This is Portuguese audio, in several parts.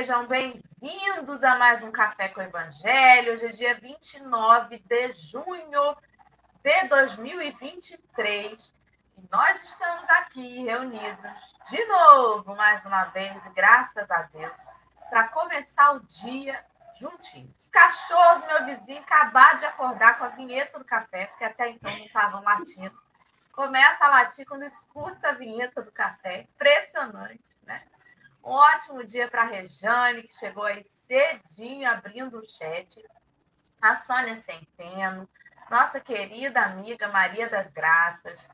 sejam bem-vindos a mais um Café com o Evangelho. Hoje é dia 29 de junho de 2023 e nós estamos aqui reunidos de novo, mais uma vez, graças a Deus, para começar o dia juntinhos. Cachorro do meu vizinho acabar de acordar com a vinheta do café, porque até então não estavam latindo. Começa a latir quando escuta a vinheta do café. Impressionante? Um ótimo dia para a Rejane, que chegou aí cedinho abrindo o chat. A Sônia Centeno, nossa querida amiga Maria das Graças,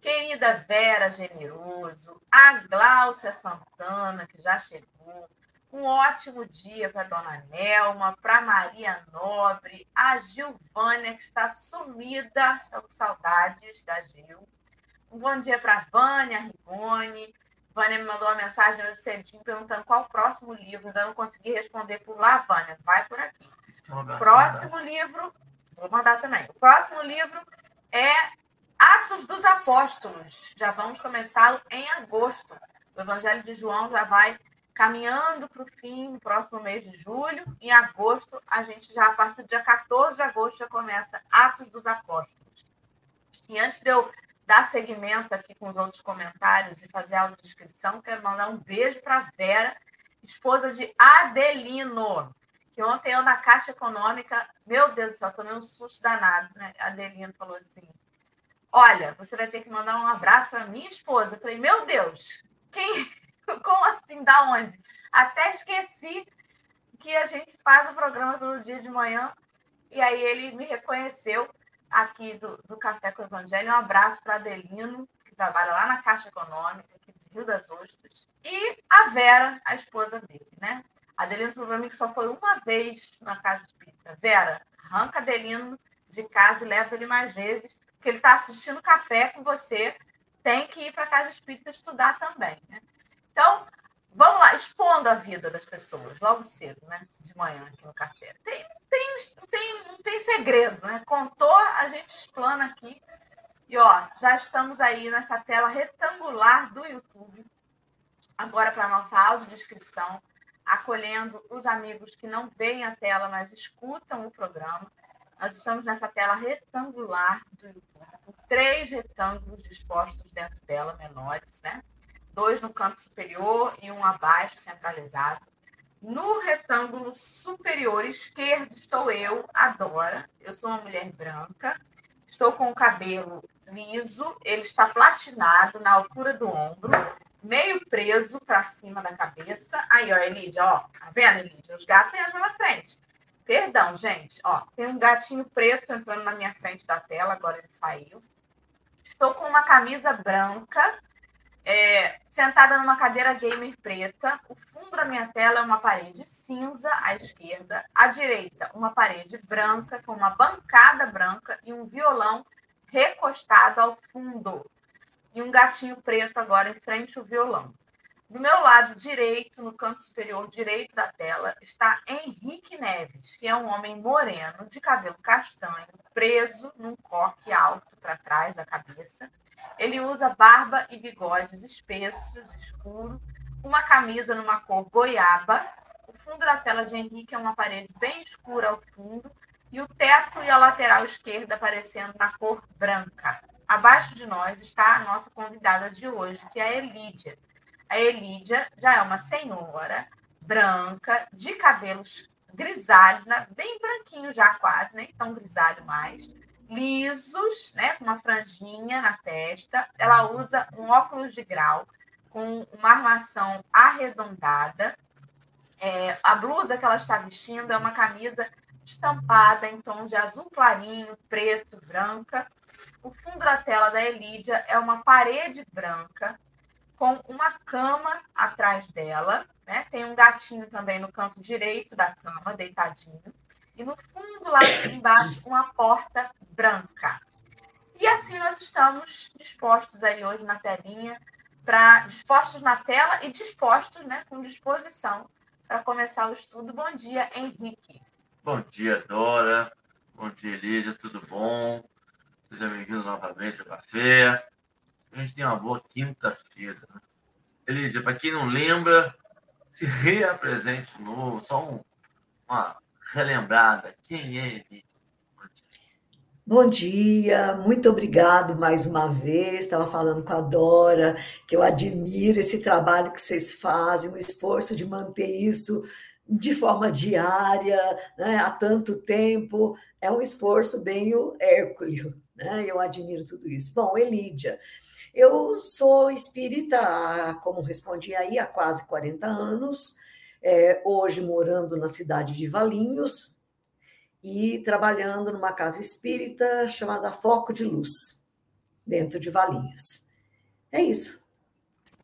querida Vera Generoso, a Gláucia Santana, que já chegou, um ótimo dia para Dona Nelma, para Maria Nobre, a Gilvânia, que está sumida, estou com saudades da Gil. Um bom dia para Vânia Rigoni. Vânia me mandou uma mensagem hoje cedinho perguntando qual o próximo livro. Ainda não consegui responder por lá, Vânia. Vai por aqui. Próximo livro, vou mandar também. O próximo livro é Atos dos Apóstolos. Já vamos começá-lo em agosto. O Evangelho de João já vai caminhando para o fim, no próximo mês de julho. Em agosto, a gente já, a partir do dia 14 de agosto, já começa Atos dos Apóstolos. E antes de eu dar seguimento aqui com os outros comentários e fazer a audiodescrição, quero mandar um beijo para Vera, esposa de Adelino, que ontem eu na Caixa Econômica, meu Deus do céu, tomei um susto danado, né? Adelino falou assim: Olha, você vai ter que mandar um abraço para minha esposa. Eu falei, meu Deus, quem Como assim? Da onde? Até esqueci que a gente faz o programa todo dia de manhã. E aí ele me reconheceu aqui do, do Café com o Evangelho. Um abraço para Adelino, que trabalha lá na Caixa Econômica, aqui do Rio das Ostras. E a Vera, a esposa dele, né? Adelino falou para mim que só foi uma vez na Casa Espírita. Vera, arranca Adelino de casa e leva ele mais vezes, porque ele está assistindo café com você. Tem que ir para a Casa Espírita estudar também, né? Então, vamos lá, expondo a vida das pessoas, logo cedo, né? Manhã aqui no café. Tem, tem, tem, tem segredo, né? Contou, a gente explana aqui. E ó, já estamos aí nessa tela retangular do YouTube. Agora para a nossa audiodescrição, acolhendo os amigos que não veem a tela, mas escutam o programa. Nós estamos nessa tela retangular do YouTube, com três retângulos dispostos dentro dela, menores, né? dois no canto superior e um abaixo, centralizado. No retângulo superior esquerdo estou eu, Adora. Eu sou uma mulher branca. Estou com o cabelo liso, ele está platinado na altura do ombro, meio preso para cima da cabeça. Aí, ó, Elidia, ó, tá vendo, Elidia? Os gatos entram na frente. Perdão, gente, ó, tem um gatinho preto entrando na minha frente da tela, agora ele saiu. Estou com uma camisa branca, é, sentada numa cadeira gamer preta. O fundo da minha tela é uma parede cinza à esquerda, à direita, uma parede branca com uma bancada branca e um violão recostado ao fundo. E um gatinho preto agora em frente ao violão. Do meu lado direito, no canto superior direito da tela, está Henrique Neves, que é um homem moreno, de cabelo castanho, preso num coque alto para trás da cabeça ele usa barba e bigodes espessos, escuros, uma camisa numa cor goiaba. O fundo da tela de Henrique é uma parede bem escura ao fundo e o teto e a lateral esquerda aparecendo na cor branca. Abaixo de nós está a nossa convidada de hoje, que é a Elídia. A Elídia já é uma senhora branca, de cabelos grisalhos, né? bem branquinho já quase, nem tão grisalho mais, lisos, né, com uma franjinha na testa. Ela usa um óculos de grau com uma armação arredondada. É, a blusa que ela está vestindo é uma camisa estampada em tons de azul clarinho, preto, branca. O fundo da tela da Elídia é uma parede branca com uma cama atrás dela. Né? Tem um gatinho também no canto direito da cama, deitadinho e no fundo lá embaixo uma porta branca. E assim nós estamos dispostos aí hoje na telinha, para dispostos na tela e dispostos, né, com disposição para começar o estudo. Bom dia, Henrique. Bom dia, Dora. Bom dia, Elídia. Tudo bom? Seja bem-vindo novamente ao café. A gente tem uma boa quinta-feira. Né? Elidia, para quem não lembra, se reapresente de novo, só um, uma relembrada. Quem é Elidia? Bom dia, muito obrigado mais uma vez. Estava falando com a Dora, que eu admiro esse trabalho que vocês fazem, o esforço de manter isso de forma diária, né, há tanto tempo. É um esforço bem hércules, né? Eu admiro tudo isso. Bom, Elídia, eu sou espírita, como respondi aí, há quase 40 anos, é, hoje morando na cidade de Valinhos, e trabalhando numa casa espírita chamada Foco de Luz, dentro de Valinhos. É isso.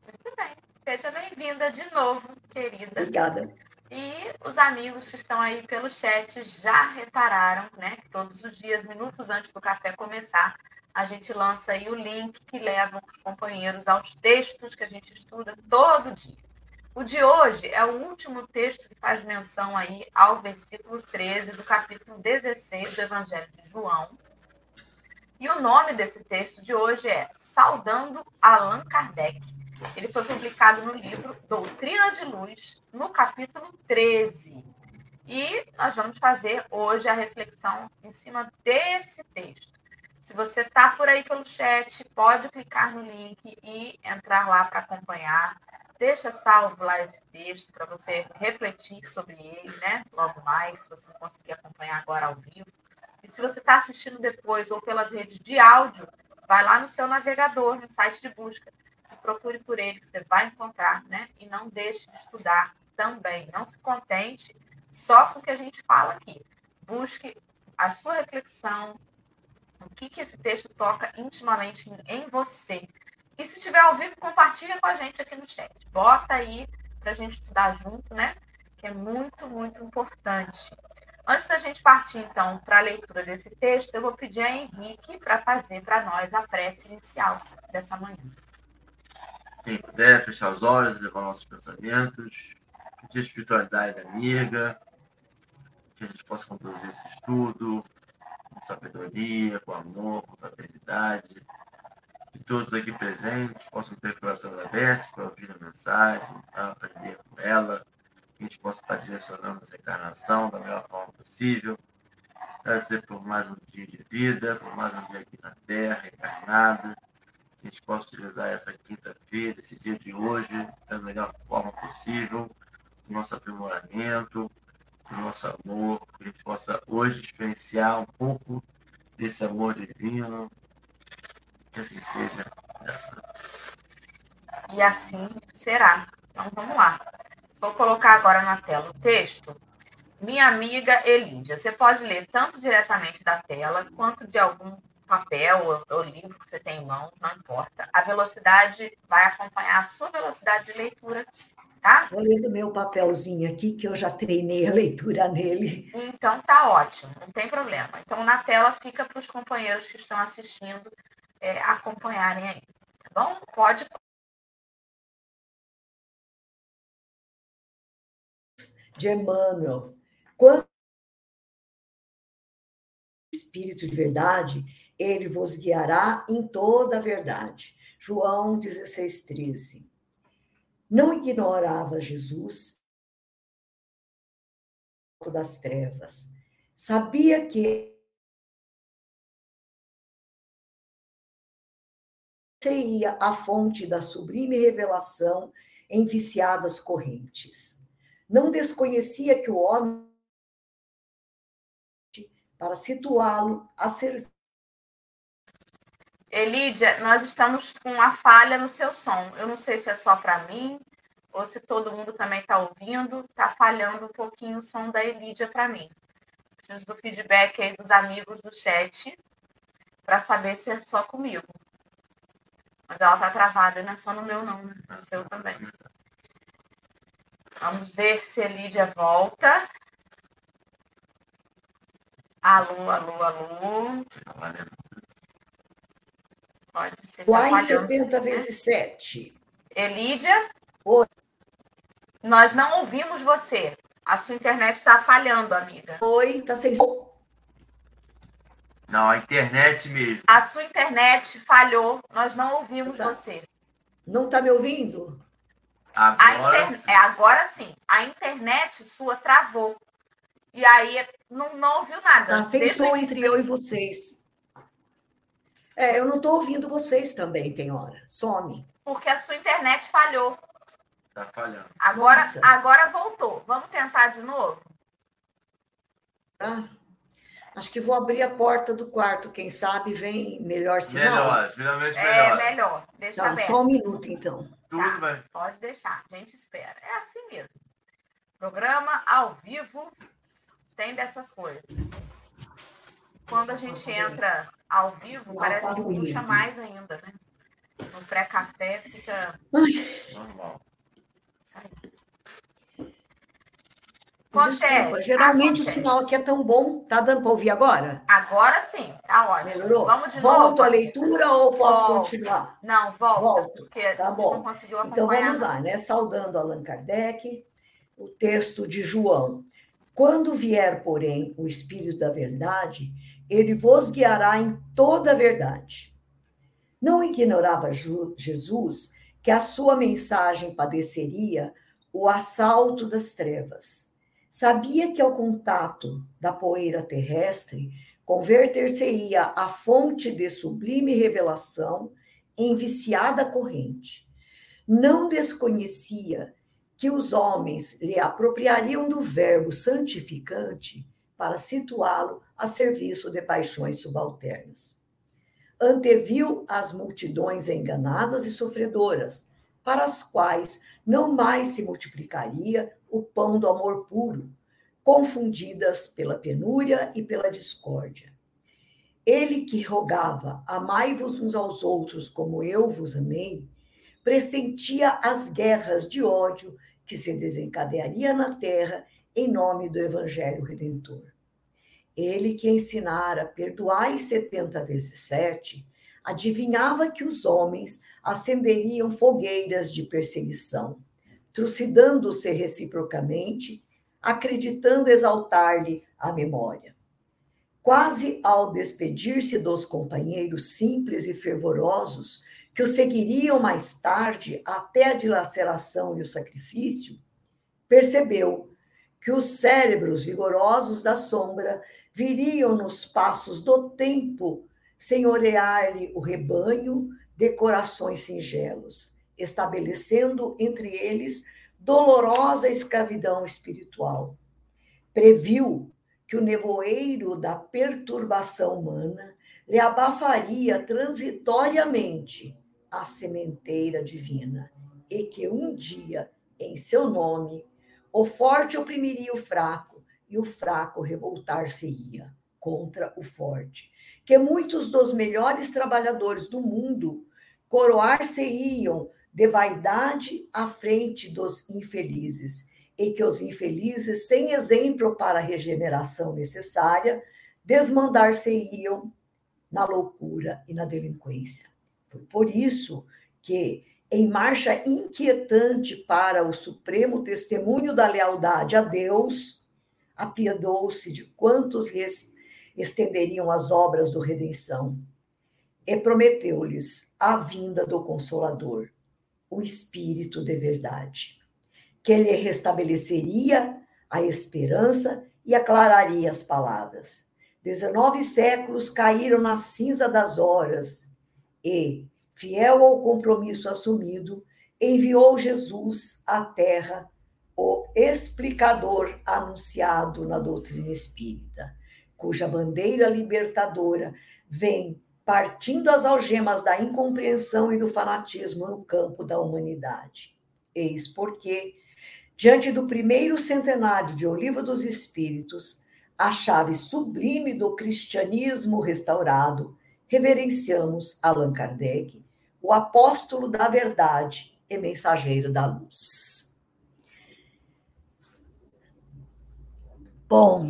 Muito bem. Seja bem-vinda de novo, querida. Obrigada. E os amigos que estão aí pelo chat já repararam, né, que todos os dias, minutos antes do café começar, a gente lança aí o link que leva os companheiros aos textos que a gente estuda todo dia. O de hoje é o último texto que faz menção aí ao versículo 13 do capítulo 16 do Evangelho de João. E o nome desse texto de hoje é Saudando Allan Kardec. Ele foi publicado no livro Doutrina de Luz, no capítulo 13. E nós vamos fazer hoje a reflexão em cima desse texto. Se você está por aí pelo chat, pode clicar no link e entrar lá para acompanhar deixa salvo lá esse texto para você refletir sobre ele, né? Logo mais, se você conseguir acompanhar agora ao vivo. E se você está assistindo depois ou pelas redes de áudio, vai lá no seu navegador, no site de busca, e procure por ele, que você vai encontrar, né? E não deixe de estudar também. Não se contente só com o que a gente fala aqui. Busque a sua reflexão, o que, que esse texto toca intimamente em você. E se tiver ao vivo, compartilha com a gente aqui no chat. Bota aí para a gente estudar junto, né? Que é muito, muito importante. Antes da gente partir, então, para a leitura desse texto, eu vou pedir a Henrique para fazer para nós a prece inicial dessa manhã. Quem puder, fechar os olhos, levar nossos pensamentos, pedir espiritualidade amiga, que a gente possa conduzir esse estudo com sabedoria, com amor, com fraternidade, todos aqui presentes possam ter corações abertos para ouvir a mensagem, para aprender com ela, que a gente possa estar direcionando essa encarnação da melhor forma possível. Agradecer por mais um dia de vida, por mais um dia aqui na Terra, encarnada, que a gente possa utilizar essa quinta-feira, esse dia de hoje, da melhor forma possível, o nosso aprimoramento, o nosso amor, que a gente possa hoje diferenciar um pouco desse amor divino, que assim seja. E assim será. Então vamos lá. Vou colocar agora na tela o texto. Minha amiga Elídia, você pode ler tanto diretamente da tela quanto de algum papel ou, ou livro que você tem em mãos, não importa. A velocidade vai acompanhar a sua velocidade de leitura tá? Vou ler do meu papelzinho aqui, que eu já treinei a leitura nele. Então tá ótimo, não tem problema. Então na tela fica para os companheiros que estão assistindo é, acompanharem aí, tá bom? Pode. De Emmanuel. Quando Espírito de verdade, ele vos guiará em toda a verdade. João 16, 13. Não ignorava Jesus das trevas. Sabia que seria a fonte da sublime revelação em viciadas correntes. Não desconhecia que o homem, para situá-lo a servir. Elídia, nós estamos com uma falha no seu som. Eu não sei se é só para mim ou se todo mundo também está ouvindo. Está falhando um pouquinho o som da Elídia para mim. Preciso do feedback aí dos amigos do chat para saber se é só comigo. Mas ela tá travada, não é só no meu, não, né? No seu também. Vamos ver se a Lídia volta. Alô, alô, alô. Pode ser. Quais 70 vezes 7? Elídia? Oi. Nós não ouvimos você. A sua internet está falhando, amiga. Oi, tá sem som. Não, a internet mesmo. A sua internet falhou, nós não ouvimos tá. você. Não está me ouvindo? Agora, inter... sim. é, agora sim. A internet sua travou. E aí não, não ouviu nada. Tá sem Desde som entre eu e vocês. É, eu não estou ouvindo vocês também, tem hora. Some. Porque a sua internet falhou. Tá falhando. Agora, Nossa. agora voltou. Vamos tentar de novo? Tá? Acho que vou abrir a porta do quarto, quem sabe vem melhor sinal. Melhor, geralmente É melhor. melhor. Deixa Tá, aberto. só um minuto, então. Tudo Tá. bem. Pode deixar. A gente espera. É assim mesmo. Programa ao vivo tem dessas coisas. Quando a gente entra ao vivo, parece tá que puxa mais ainda, né? No pré-café fica. Normal. Desculpa, Acontece, geralmente o acontece. sinal aqui é tão bom. Tá dando para ouvir agora? Agora sim, tá ótimo. Melhorou? Vamos de Volto novo? a leitura ou posso Volto. continuar? Não, volta, Volto. porque Tá bom. não conseguiu Então vamos lá, né? Saudando Allan Kardec, o texto de João. Quando vier, porém, o Espírito da Verdade, ele vos guiará em toda a verdade. Não ignorava Jesus que a sua mensagem padeceria o assalto das trevas. Sabia que ao contato da poeira terrestre converter-se-ia a fonte de sublime revelação em viciada corrente. Não desconhecia que os homens lhe apropriariam do verbo santificante para situá-lo a serviço de paixões subalternas. Anteviu as multidões enganadas e sofredoras, para as quais não mais se multiplicaria o pão do amor puro, confundidas pela penúria e pela discórdia. Ele que rogava: Amai-vos uns aos outros como eu vos amei, pressentia as guerras de ódio que se desencadearia na terra em nome do Evangelho Redentor. Ele que ensinara perdoai setenta vezes sete, adivinhava que os homens acenderiam fogueiras de perseguição, trucidando-se reciprocamente, acreditando exaltar-lhe a memória. Quase ao despedir-se dos companheiros simples e fervorosos que o seguiriam mais tarde até a dilaceração e o sacrifício, percebeu que os cérebros vigorosos da sombra viriam nos passos do tempo senhorear-lhe o rebanho de corações singelos, estabelecendo entre eles dolorosa escravidão espiritual. Previu que o nevoeiro da perturbação humana lhe abafaria transitoriamente a sementeira divina e que um dia, em seu nome, o forte oprimiria o fraco e o fraco revoltar-se-ia contra o forte. Que muitos dos melhores trabalhadores do mundo coroar-se-iam de vaidade à frente dos infelizes, e que os infelizes, sem exemplo para a regeneração necessária, desmandar-se-iam na loucura e na delinquência. Foi por isso que, em marcha inquietante para o supremo testemunho da lealdade a Deus, apiedou-se de quantos lhes estenderiam as obras do redenção e prometeu-lhes a vinda do Consolador, o Espírito de verdade, que lhe restabeleceria a esperança e aclararia as palavras. Dezenove séculos caíram na cinza das horas e, fiel ao compromisso assumido, enviou Jesus à terra o explicador anunciado na doutrina espírita, cuja bandeira libertadora vem partindo as algemas da incompreensão e do fanatismo no campo da humanidade. Eis porque, diante do primeiro centenário de O Livro dos Espíritos, a chave sublime do cristianismo restaurado, reverenciamos Allan Kardec, o apóstolo da verdade e mensageiro da luz. Bom,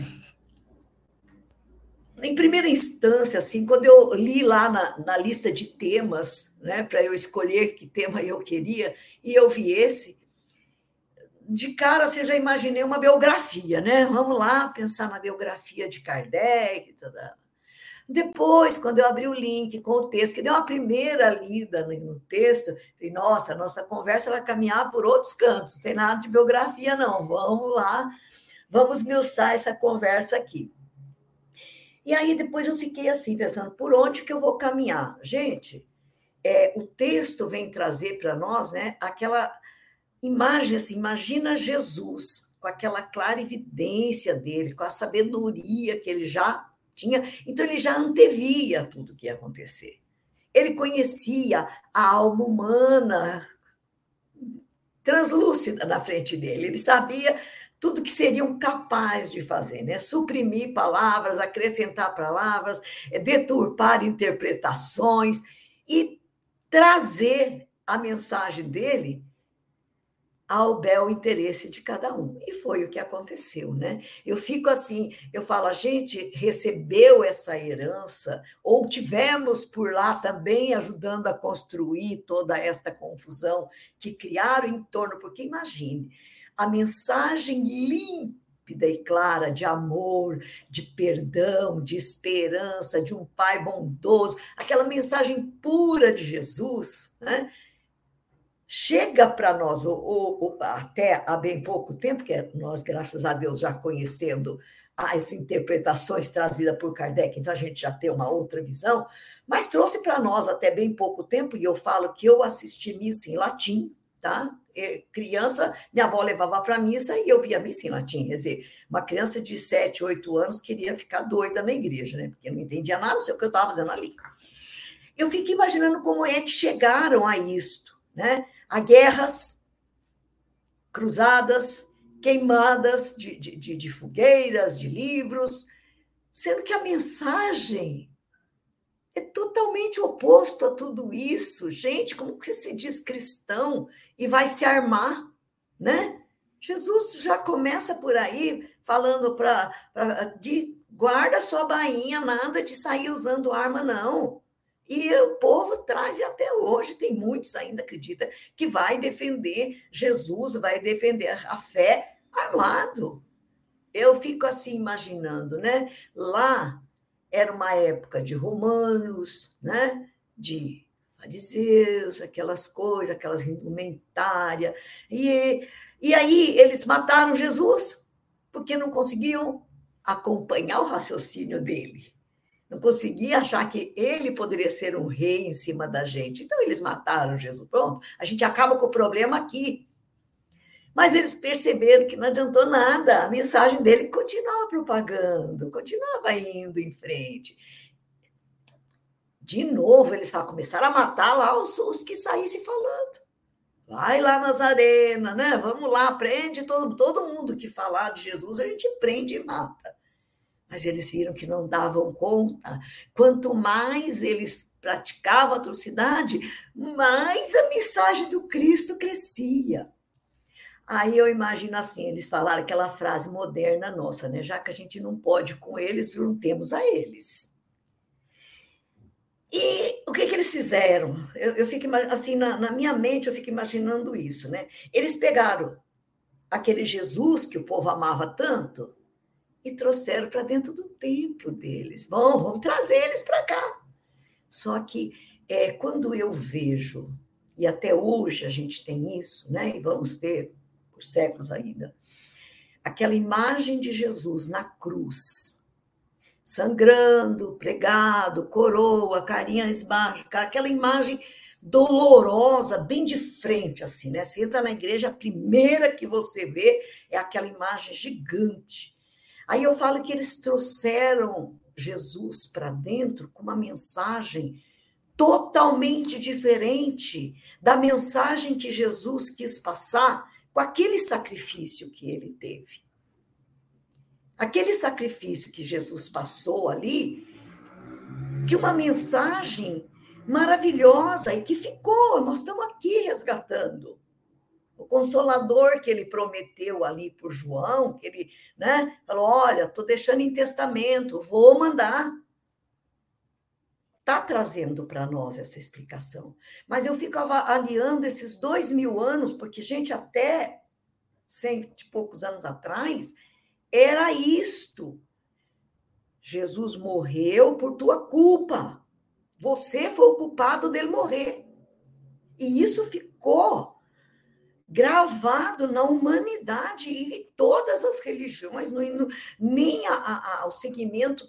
em primeira instância, assim, quando eu li lá na, na lista de temas, né, para eu escolher que tema eu queria, e eu vi esse, de cara você já imaginei uma biografia, né? Vamos lá pensar na biografia de Kardec. Toda. Depois, quando eu abri o link com o texto, que deu uma primeira lida no texto, falei, nossa, nossa conversa vai caminhar por outros cantos, não tem nada de biografia, não. Vamos lá, vamos miuçar essa conversa aqui. E aí depois eu fiquei assim, pensando, por onde que eu vou caminhar? Gente, é, o texto vem trazer para nós né, aquela imagem assim, imagina Jesus com aquela clara evidência dele, com a sabedoria que ele já tinha, então ele já antevia tudo que ia acontecer. Ele conhecia a alma humana translúcida na frente dele, ele sabia tudo que seriam capazes de fazer, né? Suprimir palavras, acrescentar palavras, é, deturpar interpretações e trazer a mensagem dele ao bel interesse de cada um. E foi o que aconteceu, né? Eu fico assim, eu falo, a gente recebeu essa herança, ou tivemos por lá também ajudando a construir toda esta confusão que criaram em torno, porque imagine, a mensagem límpida e clara de amor, de perdão, de esperança, de um pai bondoso, aquela mensagem pura de Jesus, né? chega para nós, até há bem pouco tempo, que é nós, graças a Deus, já conhecendo as interpretações trazidas por Kardec, então a gente já tem uma outra visão, mas trouxe para nós até bem pouco tempo, e eu falo que eu assisti missa em latim, tá? criança, minha avó levava para missa e eu via missa em latim. Quer dizer, uma criança de 7, 8 anos queria ficar doida na igreja, né? Porque não entendia nada, não sei o que eu estava fazendo ali. Eu fico imaginando como é que chegaram a isto, né? a guerras, cruzadas, queimadas de, de, de, fogueiras, de livros, sendo que a mensagem é totalmente oposto a tudo isso. Gente, como que você se diz cristão e vai se armar, né? Jesus já começa por aí falando para de guarda sua bainha, nada de sair usando arma não. E o povo traz, e até hoje tem muitos ainda acredita que vai defender Jesus, vai defender a fé armado. Eu fico assim imaginando, né? Lá era uma época de romanos, né? De fariseus, aquelas coisas, aquelas indumentárias. E, e aí eles mataram Jesus porque não conseguiam acompanhar o raciocínio dele não conseguia achar que ele poderia ser um rei em cima da gente. Então, eles mataram Jesus. Pronto, a gente acaba com o problema aqui. Mas eles perceberam que não adiantou nada, a mensagem dele continuava propagando, continuava indo em frente. De novo, eles começaram a matar lá os, os que saíssem falando. Vai lá nas arenas, né? Vamos lá, prende todo, todo mundo que falar de Jesus, a gente prende e mata mas eles viram que não davam conta. Quanto mais eles praticavam atrocidade, mais a mensagem do Cristo crescia. Aí eu imagino assim, eles falaram aquela frase moderna nossa, né? Já que a gente não pode com eles, juntemos a eles. E o que, que eles fizeram? Eu, eu fico assim, na, na minha mente, eu fico imaginando isso, né? Eles pegaram aquele Jesus que o povo amava tanto, e trouxeram para dentro do templo deles. Bom, vamos trazer eles para cá. Só que é, quando eu vejo, e até hoje a gente tem isso, né? E vamos ter por séculos ainda, aquela imagem de Jesus na cruz, sangrando, pregado, coroa, carinha esbágica, aquela imagem dolorosa, bem de frente, assim, né? Você entra na igreja, a primeira que você vê é aquela imagem gigante Aí eu falo que eles trouxeram Jesus para dentro com uma mensagem totalmente diferente da mensagem que Jesus quis passar com aquele sacrifício que ele teve. Aquele sacrifício que Jesus passou ali, de uma mensagem maravilhosa e que ficou, nós estamos aqui resgatando o consolador que ele prometeu ali por João, que ele né, falou: olha, estou deixando em testamento, vou mandar. Está trazendo para nós essa explicação. Mas eu fico avaliando esses dois mil anos, porque, gente, até cento e poucos anos atrás, era isto. Jesus morreu por tua culpa. Você foi o culpado dele morrer. E isso ficou gravado na humanidade e todas as religiões, nem a, a, ao segmento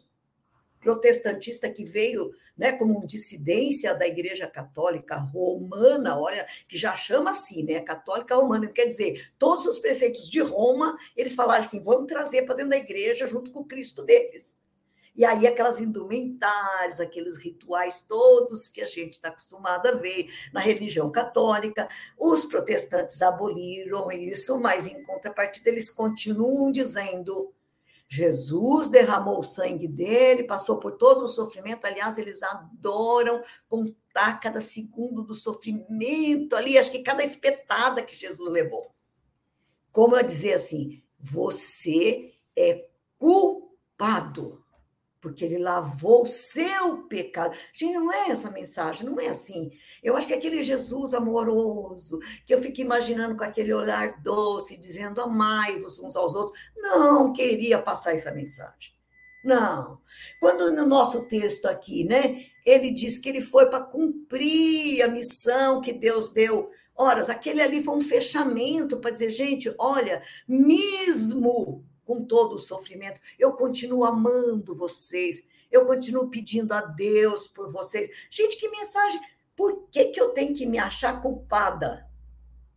protestantista que veio né, como dissidência da Igreja Católica Romana, olha, que já chama assim, né, Católica Romana, quer dizer, todos os preceitos de Roma, eles falaram assim, vamos trazer para dentro da igreja junto com o Cristo deles. E aí, aquelas indumentárias, aqueles rituais todos que a gente está acostumado a ver na religião católica, os protestantes aboliram isso, mas em contrapartida, eles continuam dizendo Jesus derramou o sangue dele, passou por todo o sofrimento. Aliás, eles adoram contar cada segundo do sofrimento ali, acho que cada espetada que Jesus levou. Como eu dizer assim, você é culpado porque ele lavou o seu pecado. Gente, não é essa mensagem, não é assim. Eu acho que aquele Jesus amoroso, que eu fico imaginando com aquele olhar doce, dizendo amai-vos uns aos outros, não queria passar essa mensagem. Não. Quando no nosso texto aqui, né, ele diz que ele foi para cumprir a missão que Deus deu. Ora, aquele ali foi um fechamento para dizer, gente, olha, mesmo com todo o sofrimento. Eu continuo amando vocês. Eu continuo pedindo a Deus por vocês. Gente, que mensagem! Por que, que eu tenho que me achar culpada?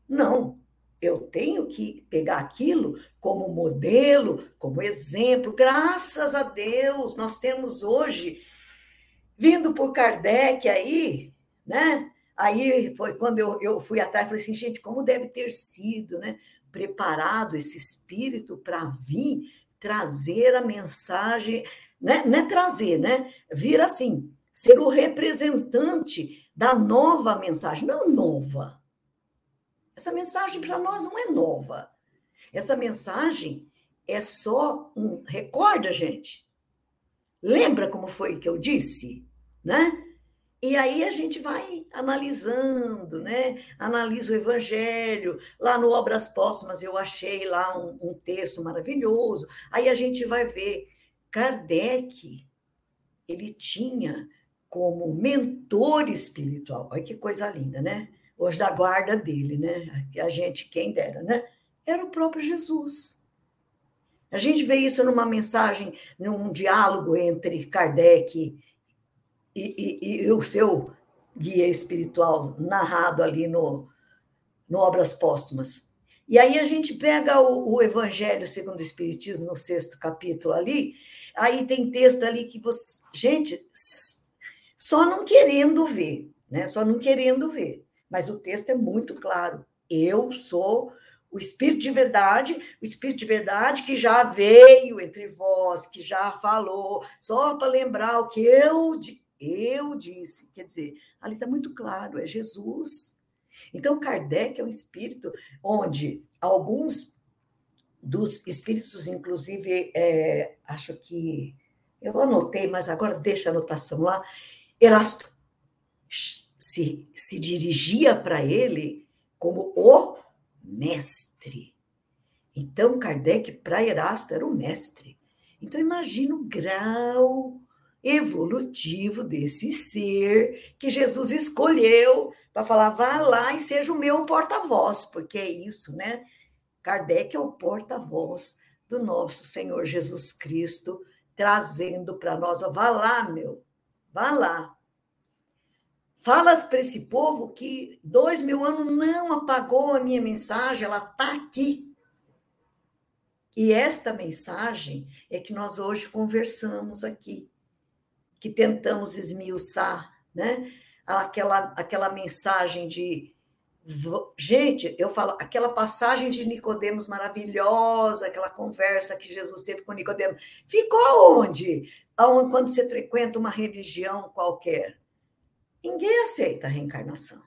Não. Eu tenho que pegar aquilo como modelo, como exemplo. Graças a Deus, nós temos hoje, vindo por Kardec aí, né? Aí foi quando eu, eu fui atrás, falei assim, gente, como deve ter sido, né? Preparado esse espírito para vir trazer a mensagem, né? não é trazer, né? Vir assim, ser o representante da nova mensagem, não nova. Essa mensagem para nós não é nova. Essa mensagem é só um. Recorda, gente? Lembra como foi que eu disse? Né? E aí a gente vai analisando, né? Analisa o Evangelho. Lá no Obras Póstumas eu achei lá um, um texto maravilhoso. Aí a gente vai ver Kardec, ele tinha como mentor espiritual. Olha que coisa linda, né? Hoje da guarda dele, né? A gente, quem dera, né? Era o próprio Jesus. A gente vê isso numa mensagem, num diálogo entre Kardec e, e, e o seu guia espiritual narrado ali no, no Obras Póstumas. E aí a gente pega o, o, Evangelho segundo o Espiritismo, no sexto capítulo ali, aí tem texto ali que você. Gente, só não querendo ver, né? Só não querendo ver. Mas o texto é muito claro. Eu sou o Espírito de verdade, o Espírito de verdade que já veio entre vós, que já falou, só para lembrar o que eu eu disse, quer dizer, ali está muito claro, é Jesus. Então, Kardec é um espírito onde alguns dos espíritos, inclusive, é, acho que eu anotei, mas agora deixa a anotação lá. Erasto se, se dirigia para ele como o mestre. Então, Kardec, para Erasto, era o mestre. Então, imagina o grau evolutivo desse ser que Jesus escolheu para falar, vá lá e seja o meu porta-voz, porque é isso, né? Kardec é o porta-voz do nosso Senhor Jesus Cristo, trazendo para nós, vá lá, meu, vá lá. Falas para esse povo que dois mil anos não apagou a minha mensagem, ela está aqui. E esta mensagem é que nós hoje conversamos aqui que tentamos esmiuçar, né? Aquela, aquela mensagem de gente, eu falo, aquela passagem de Nicodemos maravilhosa, aquela conversa que Jesus teve com Nicodemos, ficou onde? Quando você frequenta uma religião qualquer? Ninguém aceita a reencarnação.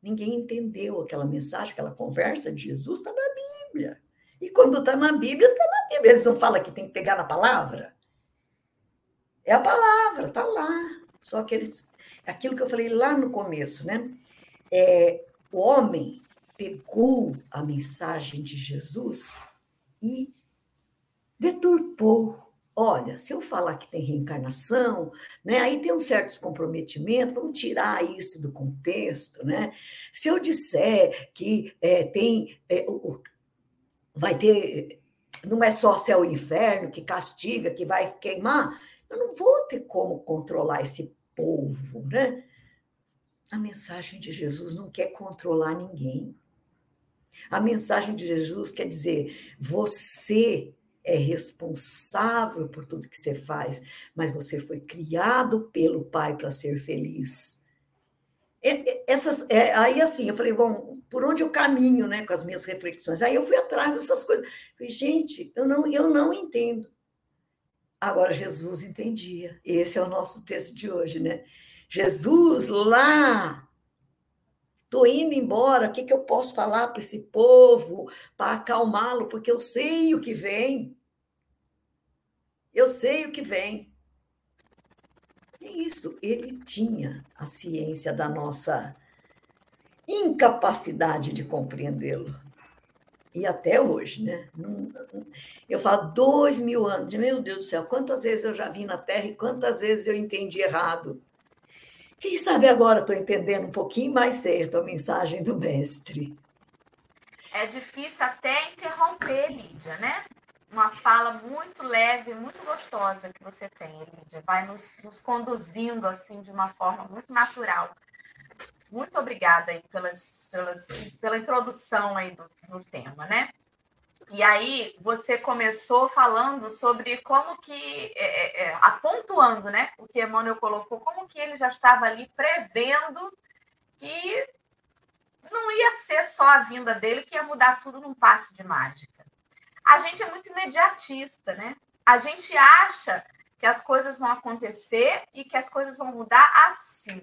Ninguém entendeu aquela mensagem, aquela conversa de Jesus, está na Bíblia. E quando está na Bíblia, está na Bíblia. Eles não falam que tem que pegar na palavra? É a palavra, está lá. Só aqueles, aquilo que eu falei lá no começo, né? É, o homem pegou a mensagem de Jesus e deturpou, olha, se eu falar que tem reencarnação, né, aí tem um certo comprometimento, vamos tirar isso do contexto, né? Se eu disser que é, tem, é, o, vai ter, não é só céu e inferno que castiga, que vai queimar, eu não vou ter como controlar esse povo, né? A mensagem de Jesus não quer controlar ninguém. A mensagem de Jesus quer dizer: você é responsável por tudo que você faz, mas você foi criado pelo Pai para ser feliz. Essas, é, aí assim, eu falei, bom, por onde eu caminho, né, com as minhas reflexões? Aí eu fui atrás dessas coisas. Falei, gente, eu não, eu não entendo. Agora Jesus entendia. Esse é o nosso texto de hoje, né? Jesus lá Estou indo embora, o que, que eu posso falar para esse povo para acalmá-lo? Porque eu sei o que vem. Eu sei o que vem. E isso, ele tinha a ciência da nossa incapacidade de compreendê-lo. E até hoje, né? Eu falo dois mil anos, meu Deus do céu, quantas vezes eu já vim na Terra e quantas vezes eu entendi errado. Quem sabe agora estou entendendo um pouquinho mais certo a mensagem do mestre. É difícil até interromper, Lídia, né? Uma fala muito leve, muito gostosa que você tem, Lídia. Vai nos, nos conduzindo assim de uma forma muito natural. Muito obrigada aí pelas, pelas, pela introdução aí do, do tema, né? E aí você começou falando sobre como que, é, é, é, apontando, né, o que Emmanuel colocou, como que ele já estava ali prevendo que não ia ser só a vinda dele que ia mudar tudo num passe de mágica. A gente é muito imediatista, né? A gente acha que as coisas vão acontecer e que as coisas vão mudar assim.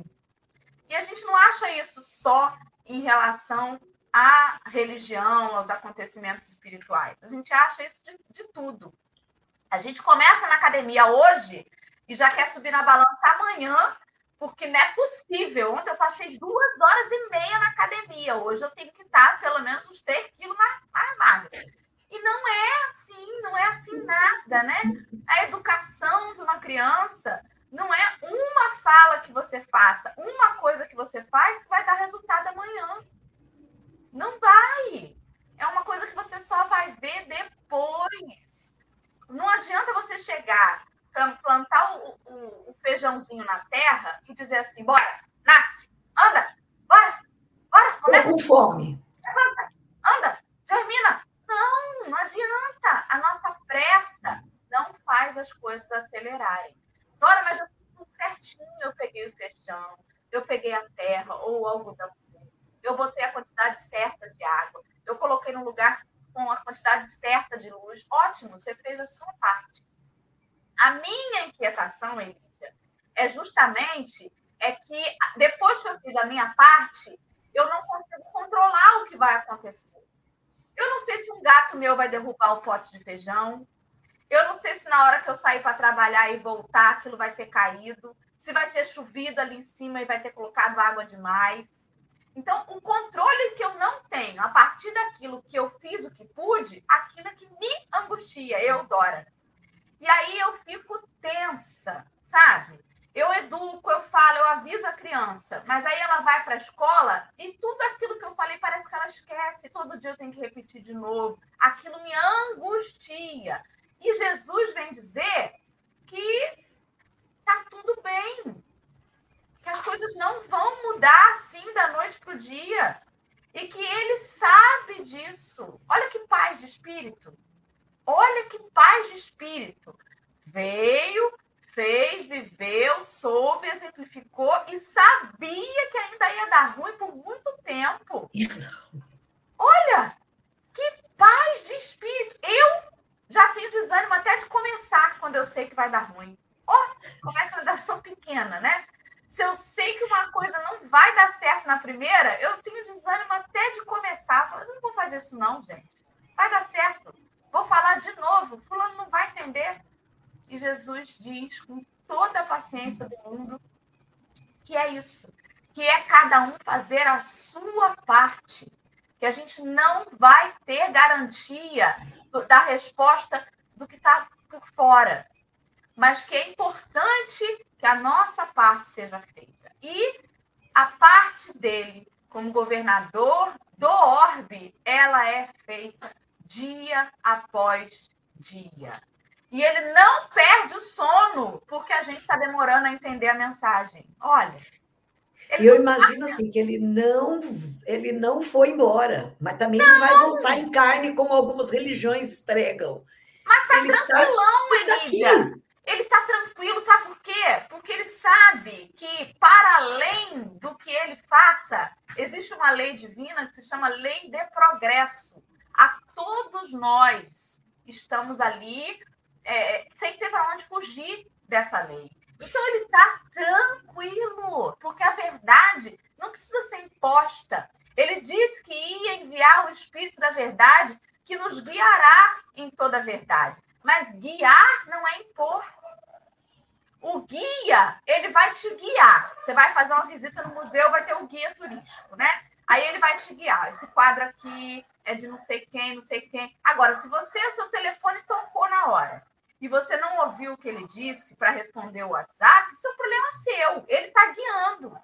E a gente não acha isso só em relação à religião, aos acontecimentos espirituais. A gente acha isso de, de tudo. A gente começa na academia hoje e já quer subir na balança amanhã, porque não é possível. Ontem eu passei duas horas e meia na academia. Hoje eu tenho que estar pelo menos uns 3 quilos mais, mais magra. E não é assim, não é assim nada, né? A educação de uma criança não é fala que você faça, uma coisa que você faz que vai dar resultado amanhã. Não vai. É uma coisa que você só vai ver depois. Não adianta você chegar, plantar o, o, o feijãozinho na terra e dizer assim: bora, nasce, anda, bora, bora, começa. com fome. Levanta, anda, germina. Não, não adianta. A nossa pressa não faz as coisas acelerarem. Dora, mas eu fiz certinho. Eu peguei o feijão, eu peguei a terra ou o algodão eu botei a quantidade certa de água, eu coloquei no lugar com a quantidade certa de luz. Ótimo, você fez a sua parte. A minha inquietação, Elídia, é justamente é que depois que eu fiz a minha parte, eu não consigo controlar o que vai acontecer. Eu não sei se um gato meu vai derrubar o pote de feijão. Eu não sei se na hora que eu sair para trabalhar e voltar, aquilo vai ter caído. Se vai ter chovido ali em cima e vai ter colocado água demais. Então, o controle que eu não tenho, a partir daquilo que eu fiz o que pude, aquilo é que me angustia, eu, Dora. E aí eu fico tensa, sabe? Eu educo, eu falo, eu aviso a criança, mas aí ela vai para a escola e tudo aquilo que eu falei parece que ela esquece. Todo dia eu tenho que repetir de novo. Aquilo me angustia. E Jesus vem dizer que tá tudo bem, que as coisas não vão mudar assim da noite para o dia. E que ele sabe disso. Olha que paz de espírito. Olha que paz de espírito. Veio, fez, viveu, soube, exemplificou e sabia que ainda ia dar ruim por muito tempo. Olha, que paz de espírito. Eu já tenho desânimo até de começar quando eu sei que vai dar ruim. Oh, como é que eu ainda sou pequena, né? se eu sei que uma coisa não vai dar certo na primeira, eu tenho desânimo até de começar. Eu não vou fazer isso, não, gente. Vai dar certo. Vou falar de novo. Fulano não vai entender. E Jesus diz com toda a paciência do mundo que é isso. Que é cada um fazer a sua parte. Que a gente não vai ter garantia da resposta do que está por fora. mas que é importante que a nossa parte seja feita. E a parte dele, como governador do orbe, ela é feita dia após dia. E ele não perde o sono, porque a gente está demorando a entender a mensagem. Olha. Eu imagino assim que ele não ele não foi embora, mas também não, não vai voltar em carne como algumas religiões pregam. Mas tá ele tá tranquilão, tá, Elida. Ele tá tranquilo, sabe por quê? Porque ele sabe que para além do que ele faça, existe uma lei divina que se chama lei de progresso. A todos nós estamos ali é, sem ter para onde fugir dessa lei. Então ele está tranquilo, porque a verdade não precisa ser imposta. Ele diz que ia enviar o Espírito da Verdade que nos guiará em toda a verdade. Mas guiar não é impor. O guia, ele vai te guiar. Você vai fazer uma visita no museu, vai ter um guia turístico, né? Aí ele vai te guiar. Esse quadro aqui é de não sei quem, não sei quem. Agora, se você, seu telefone tocou na hora e você não ouviu o que ele disse para responder o WhatsApp, isso é um problema seu. Ele está guiando.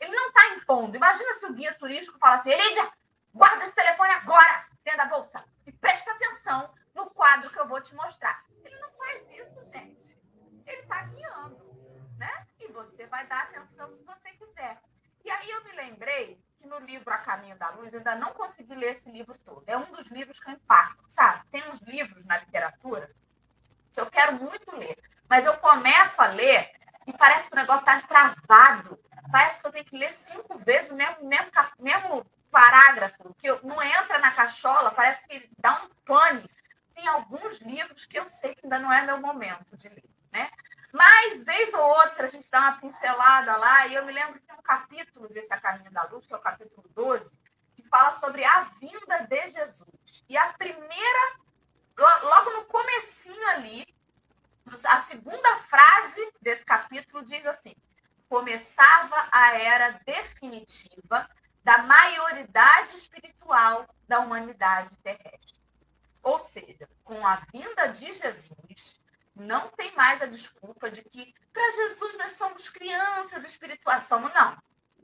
Ele não está impondo. Imagina se o guia turístico fala assim: Elidia, guarda esse telefone agora dentro da bolsa e presta atenção no quadro que eu vou te mostrar. Ele não faz isso, gente. Ele está guiando, né? E você vai dar atenção se você quiser. E aí eu me lembrei que no livro A Caminho da Luz, eu ainda não consegui ler esse livro todo. É um dos livros que eu impacto, sabe? Tem uns livros na literatura que eu quero muito ler. Mas eu começo a ler e parece que o negócio está travado. Parece que eu tenho que ler cinco vezes o mesmo, mesmo, mesmo parágrafo, que não entra na cachola, parece que dá um pane. Tem alguns livros que eu sei que ainda não é meu momento de ler, né? Mas, vez ou outra, a gente dá uma pincelada lá, e eu me lembro que tem um capítulo desse A Caminho da Luz, que é o capítulo 12, que fala sobre a vinda de Jesus. E a primeira logo no comecinho ali, a segunda frase desse capítulo diz assim: começava a era definitiva da maioridade espiritual da humanidade terrestre. Ou seja, com a vinda de Jesus, não tem mais a desculpa de que para Jesus nós somos crianças espirituais. Somos não.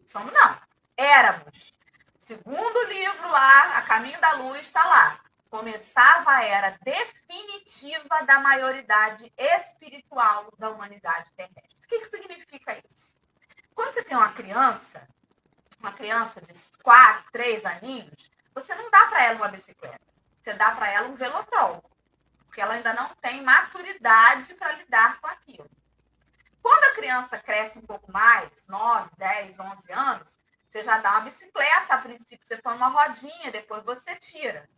Somos não. Éramos. Segundo livro lá, A Caminho da Luz, está lá começava a era definitiva da maioridade espiritual da humanidade terrestre. O que, que significa isso? Quando você tem uma criança, uma criança de quatro, três aninhos, você não dá para ela uma bicicleta, você dá para ela um velotrol, porque ela ainda não tem maturidade para lidar com aquilo. Quando a criança cresce um pouco mais, 9, 10, 11 anos, você já dá uma bicicleta, a princípio você põe uma rodinha, depois você tira.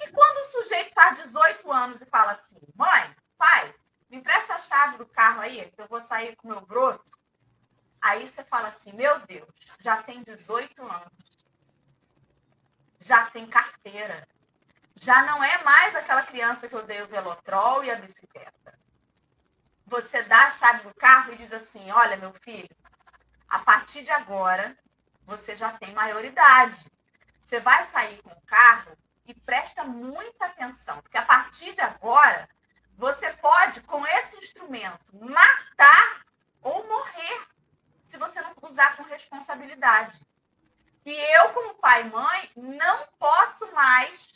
E quando o sujeito faz 18 anos e fala assim, mãe, pai, me empresta a chave do carro aí, que eu vou sair com meu broto. Aí você fala assim, meu Deus, já tem 18 anos. Já tem carteira. Já não é mais aquela criança que eu dei o velotrol e a bicicleta. Você dá a chave do carro e diz assim, olha, meu filho, a partir de agora, você já tem maioridade. Você vai sair com o carro e presta muita atenção, porque a partir de agora, você pode, com esse instrumento, matar ou morrer, se você não usar com responsabilidade. E eu, como pai e mãe, não posso mais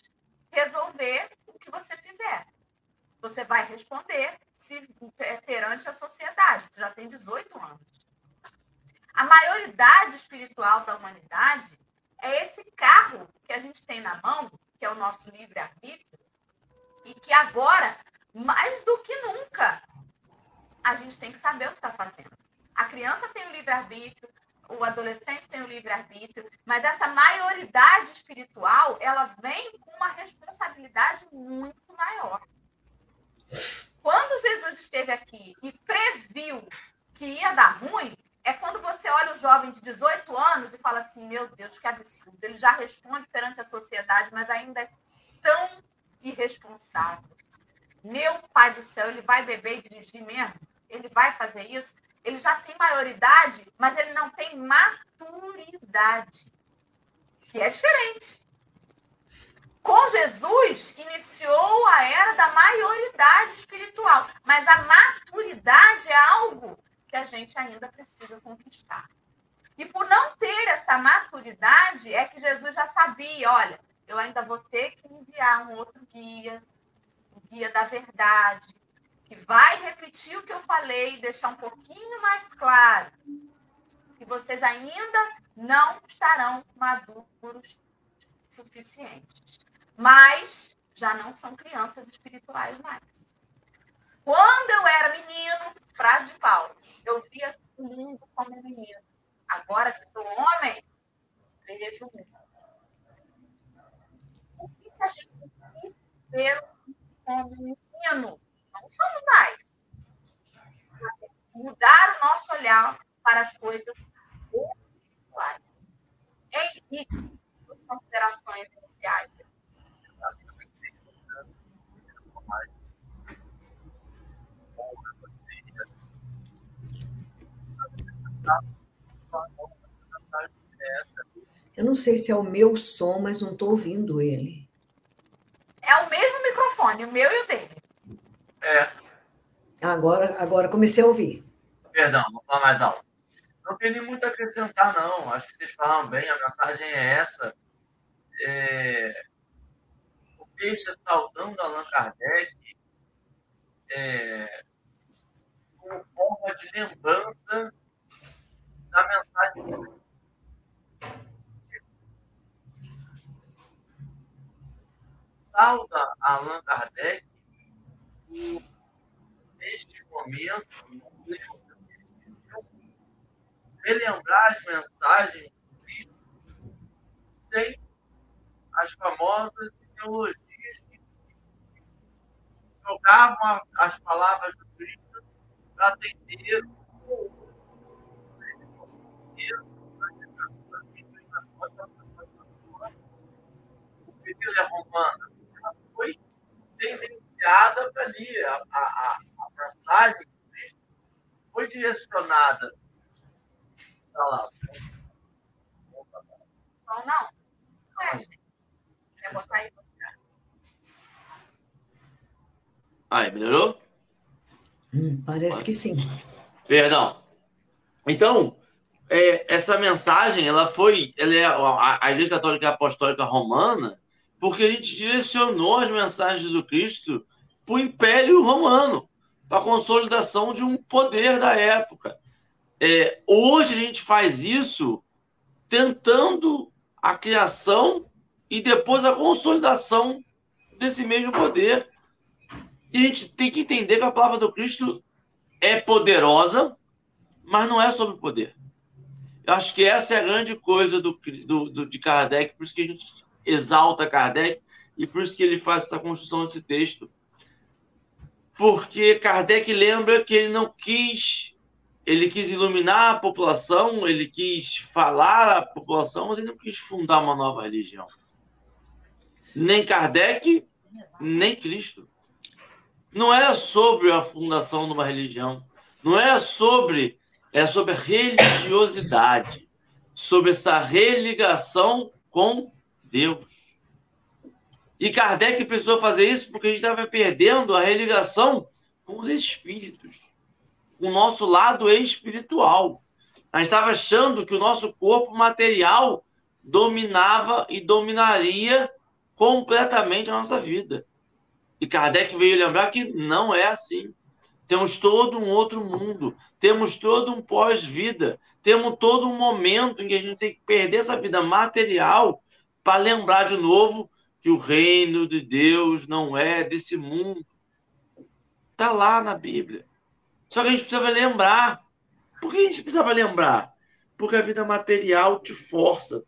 resolver o que você fizer. Você vai responder se, perante a sociedade. Você já tem 18 anos. A maioridade espiritual da humanidade é esse carro que a gente tem na mão que é o nosso livre-arbítrio, e que agora, mais do que nunca, a gente tem que saber o que está fazendo. A criança tem o livre-arbítrio, o adolescente tem o livre-arbítrio, mas essa maioridade espiritual, ela vem com uma responsabilidade muito maior. Quando Jesus esteve aqui e previu que ia dar ruim, é quando você olha um jovem de 18 anos e fala assim: meu Deus, que absurdo. Ele já responde perante a sociedade, mas ainda é tão irresponsável. Meu pai do céu, ele vai beber e dirigir mesmo? Ele vai fazer isso? Ele já tem maioridade, mas ele não tem maturidade, que é diferente. Com Jesus, iniciou a era da maioridade espiritual. Mas a maturidade é algo que a gente ainda precisa conquistar. E por não ter essa maturidade, é que Jesus já sabia: olha, eu ainda vou ter que enviar um outro guia, o guia da verdade, que vai repetir o que eu falei, deixar um pouquinho mais claro que vocês ainda não estarão maduros suficientes. Mas já não são crianças espirituais mais. Quando eu era menino, frase de Paulo, eu via o mundo como menino. Agora que sou homem, vejo o mundo. Por que a gente precisa ver como menino? Não somos mais. Mudar o nosso olhar para as coisas espirituais. Henrique, as considerações iniciais. Eu não sei se é o meu som, mas não estou ouvindo ele. É o mesmo microfone, o meu e o dele. É. Agora, agora comecei a ouvir. Perdão, vou falar mais alto. Não tem nem muito a acrescentar, não. Acho que vocês falam bem, a mensagem é essa. É... O peixe saudando Allan Kardec é... como forma de lembrança da mensagem sauda Allan Kardec neste momento relembrar as mensagens do Cristo sem as famosas ideologias que jogavam as palavras do Cristo para atender o Bíblia romana foi tendenciada para ali. A, a, a mensagem do Cristo foi direcionada para lá. Não, não. É, gente. Quer botar aí? Aí, melhorou? Hum, parece que sim. Perdão. Então, é, essa mensagem, ela foi, ela é a, a Igreja Católica Apostólica Romana, porque a gente direcionou as mensagens do Cristo para o Império Romano, para a consolidação de um poder da época. É, hoje a gente faz isso tentando a criação e depois a consolidação desse mesmo poder. E a gente tem que entender que a palavra do Cristo é poderosa, mas não é sobre poder. Eu acho que essa é a grande coisa do, do, do, de Kardec, por isso que a gente exalta Kardec e por isso que ele faz essa construção desse texto. Porque Kardec lembra que ele não quis, ele quis iluminar a população, ele quis falar à população, mas ele não quis fundar uma nova religião. Nem Kardec, nem Cristo. Não era sobre a fundação de uma religião, não era sobre, é sobre a religiosidade, sobre essa religação com Deus. E Kardec precisou fazer isso porque a gente estava perdendo a religação com os espíritos, o nosso lado espiritual. A gente estava achando que o nosso corpo material dominava e dominaria completamente a nossa vida. E Kardec veio lembrar que não é assim. Temos todo um outro mundo, temos todo um pós-vida, temos todo um momento em que a gente tem que perder essa vida material para lembrar de novo que o reino de Deus não é desse mundo. Está lá na Bíblia. Só que a gente precisa lembrar. Por que a gente precisava lembrar? Porque a vida material te força.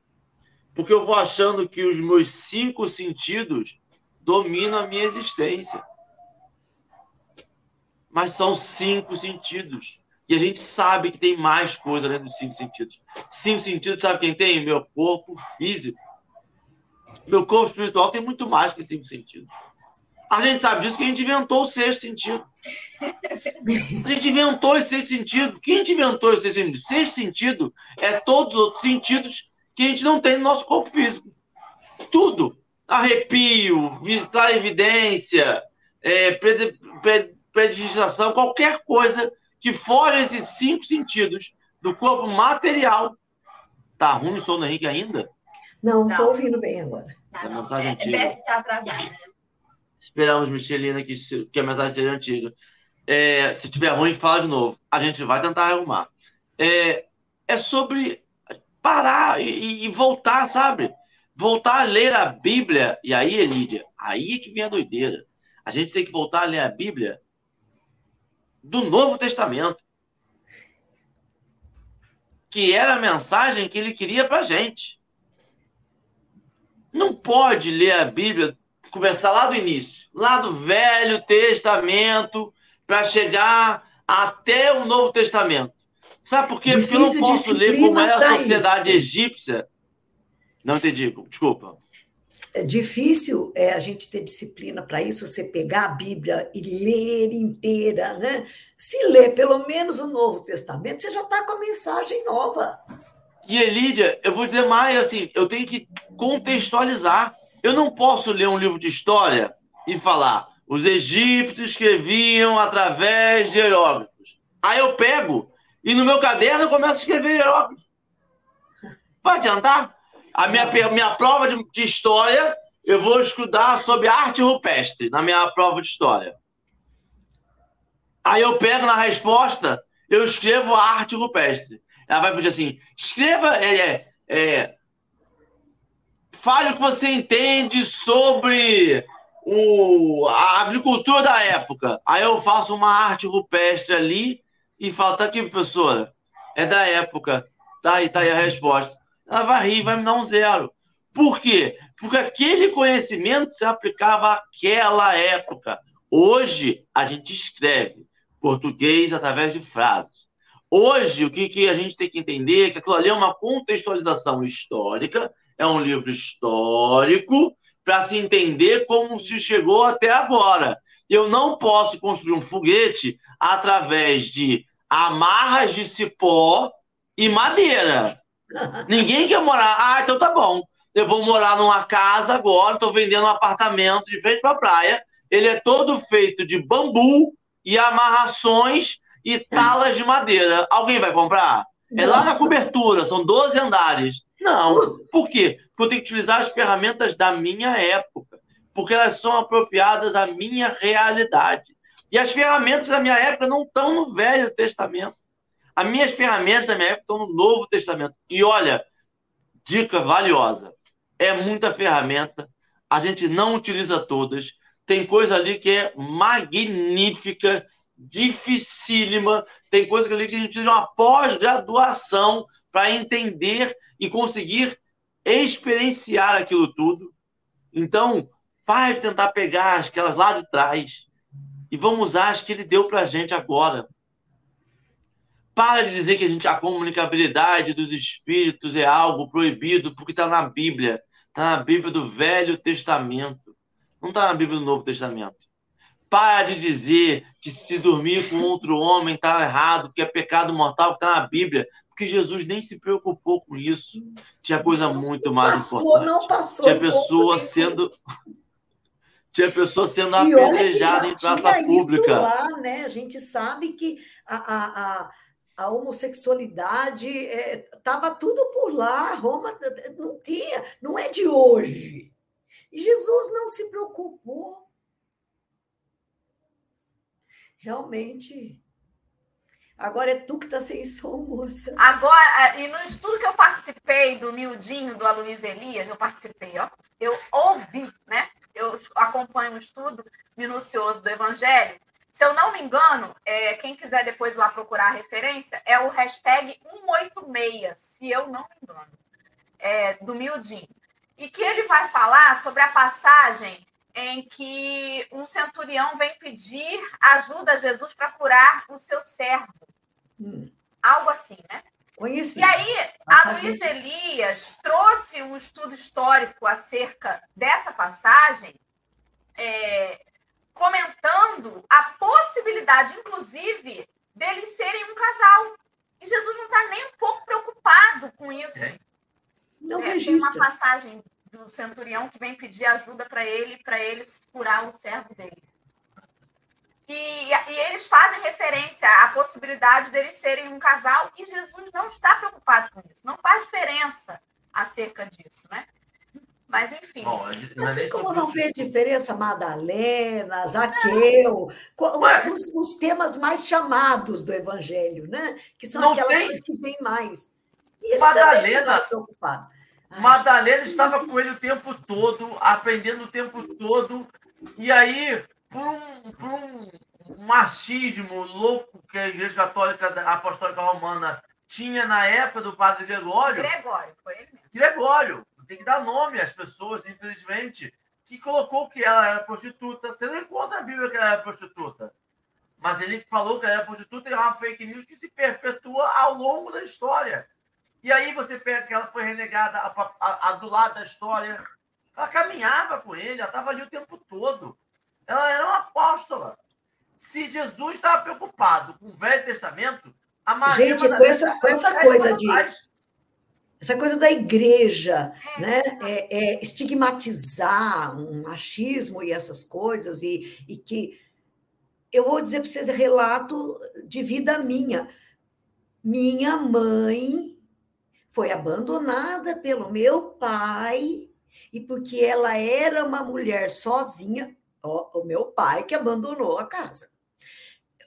Porque eu vou achando que os meus cinco sentidos dominam a minha existência. Mas são cinco sentidos. E a gente sabe que tem mais coisa além dos cinco sentidos. Cinco sentidos, sabe quem tem? Meu corpo físico. Meu corpo espiritual tem muito mais que cinco sentidos. A gente sabe disso que a gente inventou o sexto sentido. A gente inventou esse sexto sentido. Quem inventou esse sexto sentido? Sexto sentido é todos os outros sentidos que a gente não tem no nosso corpo físico. Tudo. arrepio, visitar evidência, é, predigistração, qualquer coisa que fora esses cinco sentidos do corpo material. Tá ruim o som do Henrique ainda? Não, estou ouvindo bem agora. Essa mensagem é, antiga. Deve estar atrasada. Esperamos, Michelina, que, que a mensagem seja antiga. É, se tiver ruim, fala de novo. A gente vai tentar arrumar. É, é sobre parar e, e, voltar, sabe? Voltar a ler a Bíblia. E aí, Elídia, aí é que vem a doideira. A gente tem que voltar a ler a Bíblia do Novo Testamento. Que era a mensagem que ele queria para gente. Não pode ler a Bíblia, começar lá do início, lá do Velho Testamento, para chegar até o Novo Testamento. Sabe por quê? Porque eu não posso ler como é a sociedade isso. egípcia. Não entendi, desculpa. É difícil é, a gente ter disciplina para isso, você pegar a Bíblia e ler inteira, né? Se ler pelo menos o Novo Testamento, você já está com a mensagem nova. E Elídia, eu vou dizer mais, assim, eu tenho que contextualizar. Eu não posso ler um livro de história e falar, os egípcios escreviam através de hieróglifos. Aí eu pego e no meu caderno eu começo a escrever hieróglifos. Vai adiantar? A minha, minha prova de, de história, eu vou estudar sobre arte rupestre na minha prova de história. Aí eu pego na resposta, eu escrevo arte rupestre. Ela vai pedir assim: escreva, é, é, é, fale o que você entende sobre o, a agricultura da época. Aí eu faço uma arte rupestre ali e falo, tá aqui, professora, é da época. Tá aí, tá aí a resposta. Ela vai rir, vai me dar um zero. Por quê? Porque aquele conhecimento se aplicava àquela época. Hoje, a gente escreve português através de frases. Hoje, o que, que a gente tem que entender é que aquilo ali é uma contextualização histórica, é um livro histórico para se entender como se chegou até agora. Eu não posso construir um foguete através de amarras de cipó e madeira. Ninguém quer morar. Ah, então tá bom. Eu vou morar numa casa agora, estou vendendo um apartamento de frente para a praia. Ele é todo feito de bambu e amarrações e talas de madeira. Alguém vai comprar? É lá na cobertura, são 12 andares. Não. Por quê? Porque eu tenho que utilizar as ferramentas da minha época, porque elas são apropriadas à minha realidade. E as ferramentas da minha época não estão no Velho Testamento. As minhas ferramentas da minha época estão no Novo Testamento. E olha, dica valiosa: é muita ferramenta, a gente não utiliza todas. Tem coisa ali que é magnífica, dificílima. Tem coisa que a gente precisa de uma pós-graduação para entender e conseguir experienciar aquilo tudo. Então, pare de tentar pegar aquelas lá de trás e vamos usar as que ele deu para a gente agora. Para de dizer que a, gente, a comunicabilidade dos espíritos é algo proibido, porque está na Bíblia. Está na Bíblia do Velho Testamento. Não está na Bíblia do Novo Testamento. Para de dizer que se dormir com outro homem está errado, que é pecado mortal, que está na Bíblia porque Jesus nem se preocupou com isso. Tinha coisa muito mais passou, importante. Não passou, Tinha pessoa sendo. Tinha pessoa sendo apedrejada em praça pública. Lá, né? A gente sabe que a, a, a, a homossexualidade estava é, tudo por lá. Roma não tinha, não é de hoje. E Jesus não se preocupou. Realmente Agora é tu que está sem som, moça. Agora, e no estudo que eu participei do Mildinho, do Aloysio Elias, eu participei, ó. Eu ouvi, né? Eu acompanho um estudo minucioso do Evangelho. Se eu não me engano, é, quem quiser depois lá procurar a referência, é o hashtag 186, se eu não me engano, é, do Mildinho. E que ele vai falar sobre a passagem em que um centurião vem pedir ajuda a Jesus para curar o seu servo. Hum. Algo assim, né? Conheci. E aí, a Luiz Elias trouxe um estudo histórico acerca dessa passagem, é, comentando a possibilidade, inclusive, deles serem um casal. E Jesus não está nem um pouco preocupado com isso. É. Não é, Tem uma passagem do centurião que vem pedir ajuda para ele, para ele curar o servo dele. E, e, eles fazem referência à possibilidade deles serem um casal e Jesus não está preocupado com isso. Não faz diferença acerca disso, né? Mas, enfim. Bom, assim como não fez diferença Madalena, Zaqueu, os, os, os, temas mais chamados do Evangelho, né? Que são não aquelas tem... coisas que vêm mais. E Madalena. Preocupado. Madalena estava com ele o tempo todo, aprendendo o tempo todo, e aí, por um, por um machismo louco que a Igreja Católica Apostólica Romana tinha na época do Padre Gregório. Gregório, foi ele mesmo. Gregório, tem que dar nome às pessoas, infelizmente, que colocou que ela era prostituta. Você não encontra na Bíblia que ela era prostituta. Mas ele falou que ela era prostituta e é uma fake news que se perpetua ao longo da história. E aí você pega que ela foi renegada a, a, a, do lado da história. Ela caminhava com ele, ela estava ali o tempo todo. Ela era uma apóstola. Se Jesus estava preocupado com o Velho Testamento, a Maria Gente, com essa, com essa coisa de. Essa coisa da igreja, né? É, é estigmatizar um machismo e essas coisas, e, e que eu vou dizer para vocês relato de vida minha. Minha mãe foi abandonada pelo meu pai, e porque ela era uma mulher sozinha, ó, o meu pai que abandonou a casa.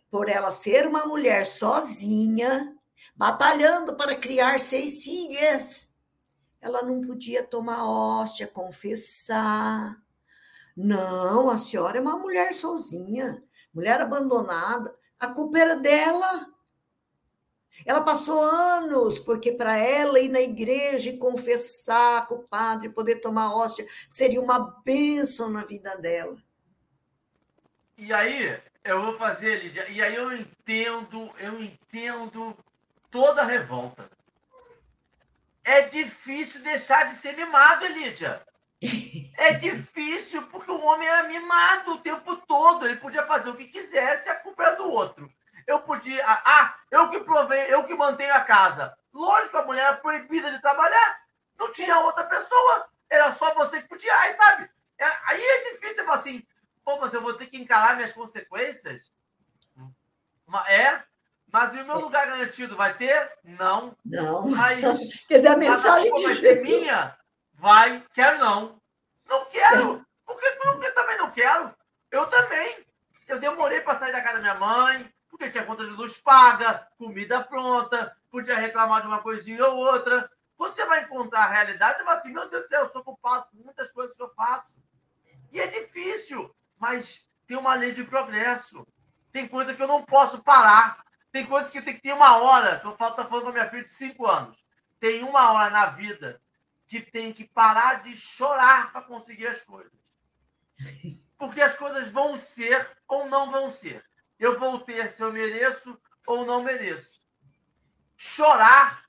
Por ela ser uma mulher sozinha, batalhando para criar seis filhas, ela não podia tomar hóstia, confessar. Não, a senhora é uma mulher sozinha, mulher abandonada. A culpa era dela. Ela passou anos, porque para ela ir na igreja e confessar com o padre, poder tomar hóstia, seria uma bênção na vida dela. E aí, eu vou fazer, Lídia, e aí eu entendo, eu entendo toda a revolta. É difícil deixar de ser mimado, Lídia. É difícil, porque o homem era mimado o tempo todo. Ele podia fazer o que quisesse, a culpa era do outro eu podia. Ah, ah, eu que provei, eu que mantenho a casa. Lógico, a mulher era proibida de trabalhar. Não tinha outra pessoa. Era só você que podia. Aí, sabe? É, aí é difícil falar assim, pô, mas eu vou ter que encarar minhas consequências. É, mas e o meu lugar garantido vai ter? Não. Não. Mas, Quer dizer, a mensagem mas, de é minha? Vai, quero não. Não quero. Porque, porque também não quero. Eu também. Eu demorei para sair da casa da minha mãe porque tinha conta de luz paga, comida pronta, podia reclamar de uma coisinha ou outra. Quando você vai encontrar a realidade, você vai assim, meu Deus do céu, eu sou culpado por muitas coisas que eu faço. E é difícil, mas tem uma lei de progresso. Tem coisa que eu não posso parar. Tem coisas que tem que ter uma hora, que eu falo, tá falando com a minha filha de cinco anos. Tem uma hora na vida que tem que parar de chorar para conseguir as coisas. Porque as coisas vão ser ou não vão ser eu vou ter se eu mereço ou não mereço. Chorar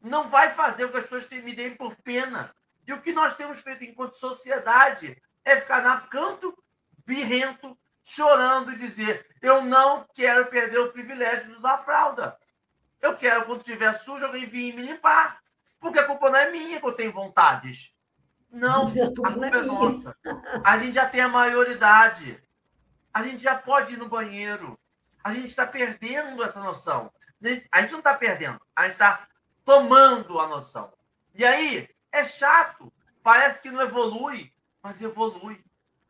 não vai fazer com que as pessoas me deem por pena. E o que nós temos feito enquanto sociedade é ficar na canto, birrento, chorando e dizer: eu não quero perder o privilégio de usar fralda. Eu quero, quando estiver sujo, alguém vir me limpar. Porque a culpa não é minha que eu tenho vontades. Não, a culpa é, é nossa. A gente já tem a maioridade a gente já pode ir no banheiro. A gente está perdendo essa noção. A gente não está perdendo, a gente está tomando a noção. E aí, é chato. Parece que não evolui, mas evolui.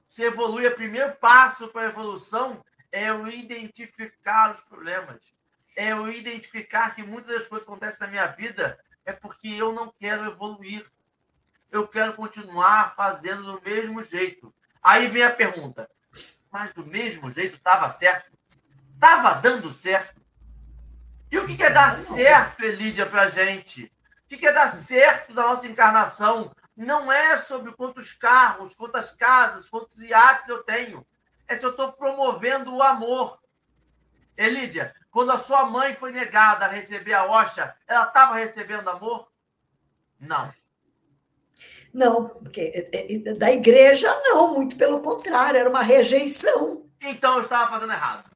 Se evolui, o primeiro passo para a evolução é o identificar os problemas. É o identificar que muitas das coisas que acontecem na minha vida é porque eu não quero evoluir. Eu quero continuar fazendo do mesmo jeito. Aí vem a pergunta: mas do mesmo jeito estava certo. Estava dando certo. E o que quer dar certo, Elídia, para a gente? O que quer dar certo da nossa encarnação? Não é sobre quantos carros, quantas casas, quantos iates eu tenho. É se eu estou promovendo o amor. Elídia, quando a sua mãe foi negada a receber a Oxa, ela estava recebendo amor? Não. Não, porque é, é, da igreja não, muito pelo contrário, era uma rejeição. Então eu estava fazendo errado.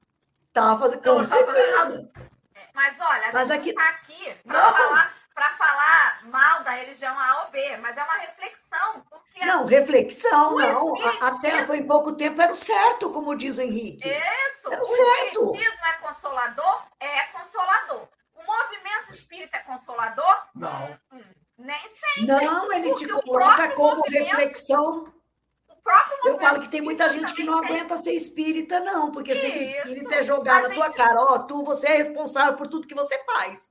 Estava fazendo, então, com certeza. Mas olha, a Mas gente aqui... está aqui para falar, falar mal da religião A ou B, mas é uma reflexão. Porque não, reflexão, não. Até foi pouco tempo era o certo, como diz o Henrique. Isso. Era o, o certo. espiritismo é consolador? É consolador. O movimento espírita é consolador? Não. Hum, hum, nem sempre. Não, ele te coloca como reflexão. Eu falo que tem muita gente que não aguenta ser espírita, não, porque ser espírita é jogar na gente... tua cara, ó, oh, tu, você é responsável por tudo que você faz.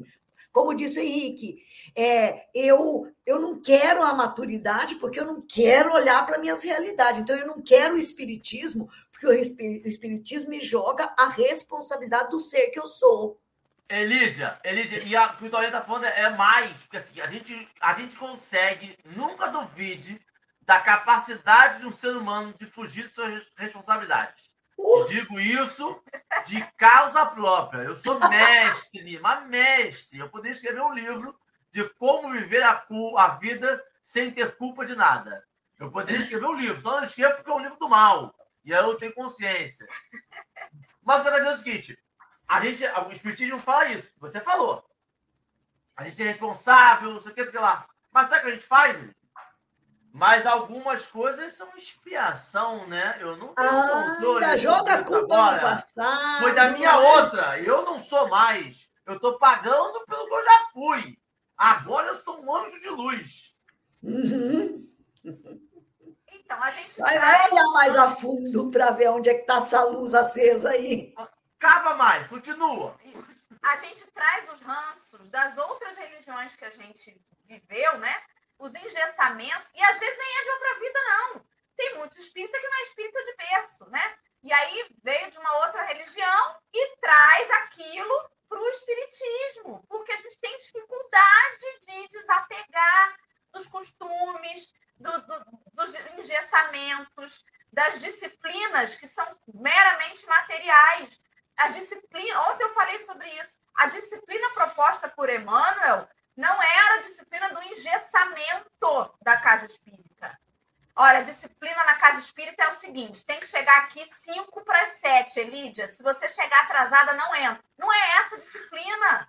Como disse o Henrique, é, eu, eu não quero a maturidade porque eu não quero olhar para minhas realidades. Então, eu não quero o espiritismo, porque o espiritismo me joga a responsabilidade do ser que eu sou. Elídia, Elídia, e a que o está falando é mais, porque assim, a gente, a gente consegue, nunca duvide da capacidade de um ser humano de fugir de suas responsabilidades. Uh! Digo isso de causa própria. Eu sou mestre, mas mestre. Eu poderia escrever um livro de como viver a, a vida sem ter culpa de nada. Eu poderia escrever um livro, só não escrevo porque é um livro do mal. E aí eu tenho consciência. Mas para dizer o seguinte: a gente, o Espiritismo fala isso, você falou. A gente é responsável, não sei o que, sei lá. Mas sabe o que a gente faz? Mas algumas coisas são expiação, né? Eu não tenho ah, controle. Ainda joga a culpa agora. no passado. Foi da minha outra. Eu não sou mais. Eu estou pagando pelo que eu já fui. Agora eu sou um anjo de luz. Uhum. Então, a gente. Vai, vai olhar mais a fundo para ver onde é que está essa luz acesa aí. Cava mais, continua. A gente traz os ranços das outras religiões que a gente viveu, né? os engessamentos, e às vezes nem é de outra vida, não. Tem muito espírita que não é espírita de berço, né? E aí veio de uma outra religião e traz aquilo para o espiritismo, porque a gente tem dificuldade de desapegar dos costumes, do, do, dos engessamentos, das disciplinas que são meramente materiais. A disciplina, ontem eu falei sobre isso, a disciplina proposta por Emmanuel não era a disciplina do engessamento da casa espírita. Olha, a disciplina na casa espírita é o seguinte: tem que chegar aqui 5 para 7, Elídia. Se você chegar atrasada, não entra. Não é essa disciplina.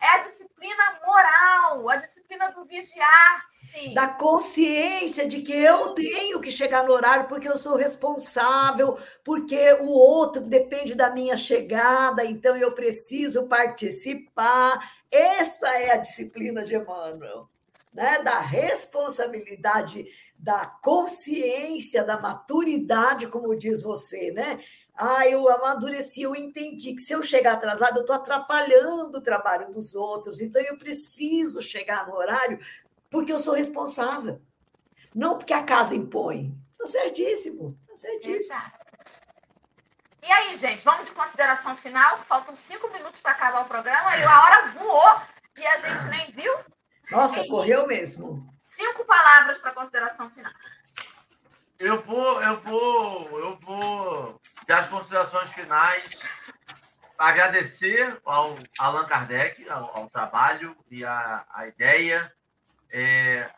É a disciplina moral, a disciplina do vigiar-se. Da consciência de que eu tenho que chegar no horário porque eu sou responsável, porque o outro depende da minha chegada, então eu preciso participar. Essa é a disciplina de Emmanuel, né? da responsabilidade, da consciência, da maturidade, como diz você, né? Ah, eu amadureci, eu entendi que se eu chegar atrasado, eu estou atrapalhando o trabalho dos outros, então eu preciso chegar no horário porque eu sou responsável. Não porque a casa impõe. Está certíssimo, está certíssimo. Exato. E aí, gente, vamos de consideração final? Faltam cinco minutos para acabar o programa e a hora voou e a gente nem viu. Nossa, correu mesmo. Cinco palavras para consideração final. Eu vou, eu vou, eu vou dar as considerações finais. Agradecer ao Allan Kardec, ao, ao trabalho e a, a ideia. É,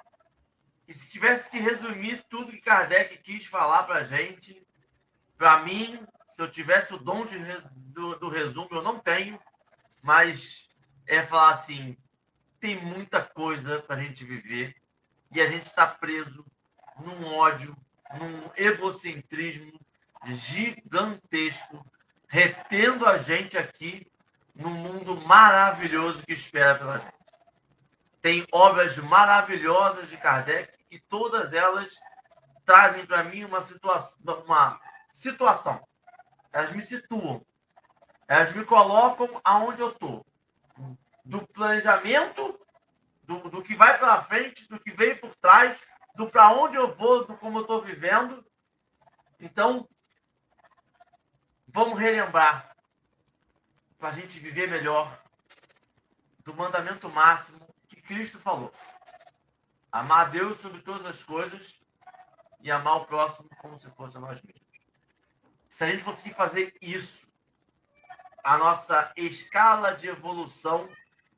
e se tivesse que resumir tudo que Kardec quis falar para a gente, para mim, se eu tivesse o dom de, do, do resumo, eu não tenho, mas é falar assim: tem muita coisa para a gente viver e a gente está preso num ódio num egocentrismo gigantesco, retendo a gente aqui num mundo maravilhoso que espera pela gente. Tem obras maravilhosas de Kardec e todas elas trazem para mim uma situação, uma situação. Elas me situam. Elas me colocam aonde eu estou. Do planejamento, do, do que vai pela frente, do que veio por trás, do para onde eu vou, do como eu estou vivendo. Então, vamos relembrar para a gente viver melhor do mandamento máximo que Cristo falou: amar a Deus sobre todas as coisas e amar o próximo como se fosse a nós mesmos. Se a gente conseguir fazer isso, a nossa escala de evolução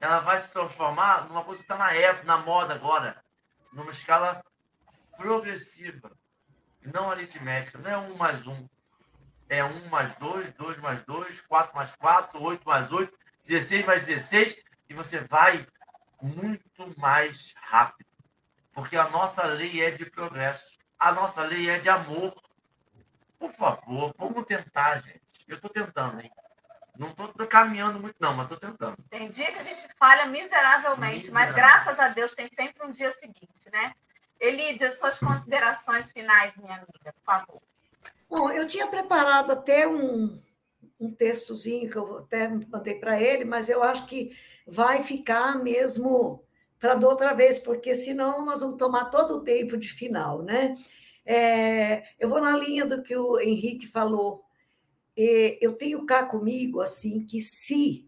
ela vai se transformar numa coisa que está na época, na moda agora, numa escala progressiva, não aritmética. Não é um mais um. É um mais dois, dois mais dois, quatro mais quatro, oito mais oito, 16 mais 16, e você vai muito mais rápido, porque a nossa lei é de progresso, a nossa lei é de amor. Por favor, vamos tentar, gente. Eu estou tentando, hein? Não estou caminhando muito, não, mas estou tentando. Tem dia que a gente falha miseravelmente, Miserável. mas graças a Deus tem sempre um dia seguinte, né? Elídia, suas considerações finais, minha amiga, por favor. Bom, eu tinha preparado até um, um textozinho que eu até mandei para ele, mas eu acho que vai ficar mesmo para da outra vez, porque senão nós vamos tomar todo o tempo de final, né? É, eu vou na linha do que o Henrique falou. eu tenho cá comigo assim que se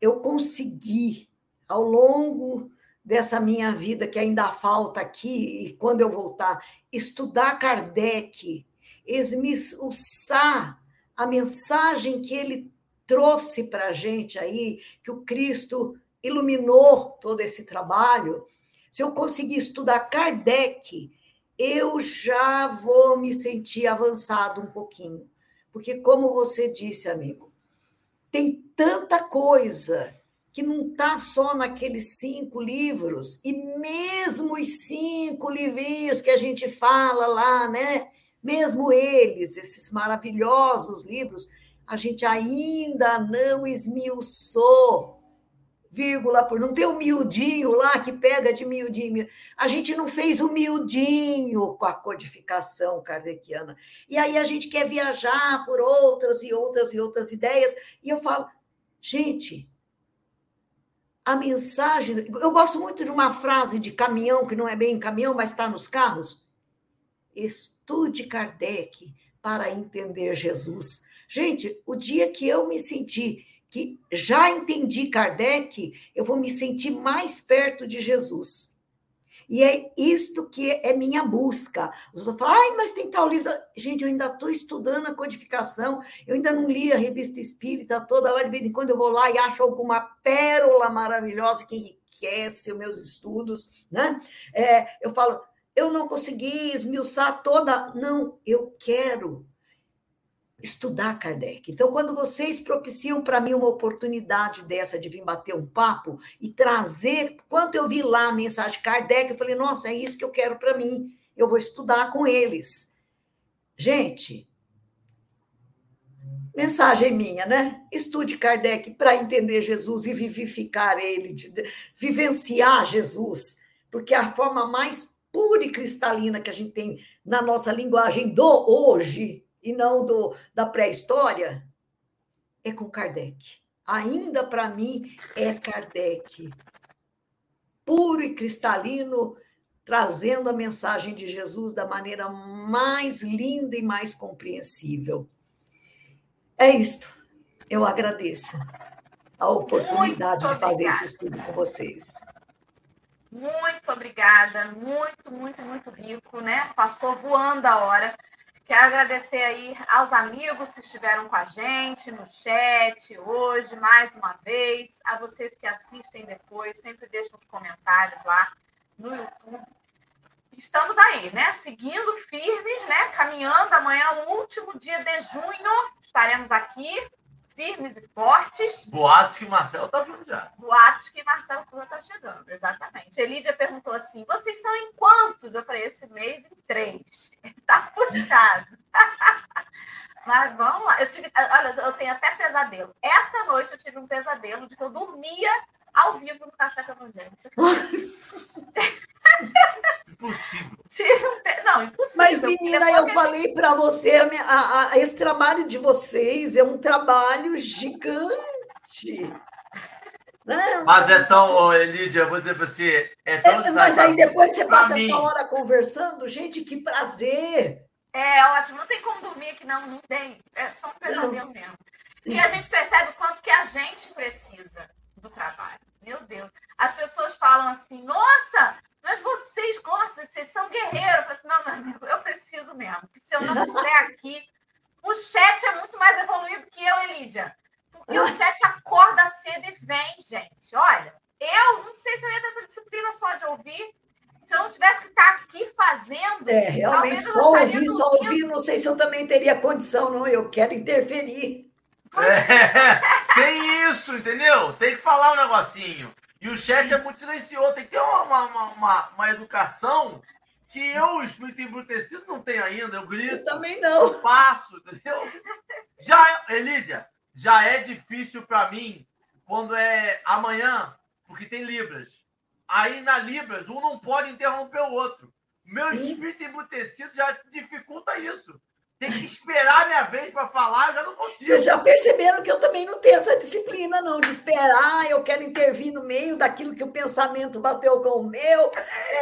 eu conseguir ao longo dessa minha vida que ainda falta aqui e quando eu voltar estudar Kardec, esmiuçar a mensagem que ele trouxe para a gente aí, que o Cristo iluminou todo esse trabalho, se eu conseguir estudar Kardec, eu já vou me sentir avançado um pouquinho. Porque, como você disse, amigo, tem tanta coisa que não está só naqueles cinco livros, e mesmo os cinco livrinhos que a gente fala lá, né? Mesmo eles, esses maravilhosos livros, a gente ainda não esmiuçou, vírgula por. Não tem o miudinho lá que pega de miudinho. A gente não fez o miudinho com a codificação kardeciana. E aí a gente quer viajar por outras e outras e outras ideias. E eu falo, gente, a mensagem. Eu gosto muito de uma frase de caminhão, que não é bem caminhão, mas está nos carros. Estude Kardec para entender Jesus. Gente, o dia que eu me senti que já entendi Kardec, eu vou me sentir mais perto de Jesus. E é isto que é minha busca. Os outros falam, ai, mas tem tal livro. Gente, eu ainda estou estudando a codificação, eu ainda não li a revista espírita toda lá, de vez em quando eu vou lá e acho alguma pérola maravilhosa que enriquece os meus estudos, né? É, eu falo, eu não consegui esmiuçar toda. Não, eu quero estudar Kardec. Então, quando vocês propiciam para mim uma oportunidade dessa de vir bater um papo e trazer, quando eu vi lá a mensagem de Kardec, eu falei, nossa, é isso que eu quero para mim. Eu vou estudar com eles. Gente, mensagem minha, né? Estude Kardec para entender Jesus e vivificar ele, de, de, vivenciar Jesus, porque a forma mais pura e cristalina que a gente tem na nossa linguagem do hoje e não do da pré-história é com Kardec. Ainda para mim é Kardec. Puro e cristalino, trazendo a mensagem de Jesus da maneira mais linda e mais compreensível. É isto. Eu agradeço a oportunidade de fazer esse estudo com vocês. Muito obrigada, muito, muito, muito rico, né? Passou voando a hora. Quero agradecer aí aos amigos que estiveram com a gente no chat hoje, mais uma vez, a vocês que assistem depois, sempre deixam os comentários lá no YouTube. Estamos aí, né? Seguindo firmes, né? Caminhando amanhã, o último dia de junho, estaremos aqui firmes e fortes. Boatos que Marcelo está vindo já. Boatos que Marcelo Turra está chegando, exatamente. Elídia perguntou assim: vocês são em quantos? Eu falei, esse mês em três. Está puxado. Mas vamos lá. Eu tive, olha, eu tenho até pesadelo. Essa noite eu tive um pesadelo de que eu dormia ao vivo no Café com. Impossível. Não, impossível. Mas, menina, eu falei para você, a, a, esse trabalho de vocês é um trabalho gigante. Não, mas é tão, oh, Elidia, eu vou dizer para você, é tão é, Mas aí depois você passa mim. essa hora conversando, gente, que prazer. É ótimo, não tem como dormir aqui, não, não tem. É só um pesadelo mesmo. E a gente percebe o quanto que a gente precisa do trabalho. Meu Deus. As pessoas falam assim, nossa, mas vocês gostam, vocês são guerreiros. Eu falo assim, não, meu amigo, eu preciso mesmo. Porque se eu não estiver aqui, o chat é muito mais evoluído que eu, Elídia. Porque o chat acorda cedo e vem, gente. Olha, eu não sei se eu ia ter essa disciplina só de ouvir. Se eu não tivesse que estar aqui fazendo. É, realmente, só ouvir, só ouvir, não sei se eu também teria condição, não. Eu quero interferir. É, tem isso, entendeu? Tem que falar um negocinho. E o chat é muito silencioso. Tem que ter uma, uma, uma, uma educação que eu, o espírito embrutecido, não tenho ainda. Eu grito. Eu também não. Eu faço, entendeu? Já, Elídia, já é difícil para mim quando é amanhã, porque tem Libras. Aí na Libras, um não pode interromper o outro. Meu espírito embrutecido já dificulta isso. Tem que esperar a minha vez para falar, eu já não consigo. Vocês já perceberam que eu também não tenho essa disciplina, não, de esperar, eu quero intervir no meio daquilo que o pensamento bateu com o meu.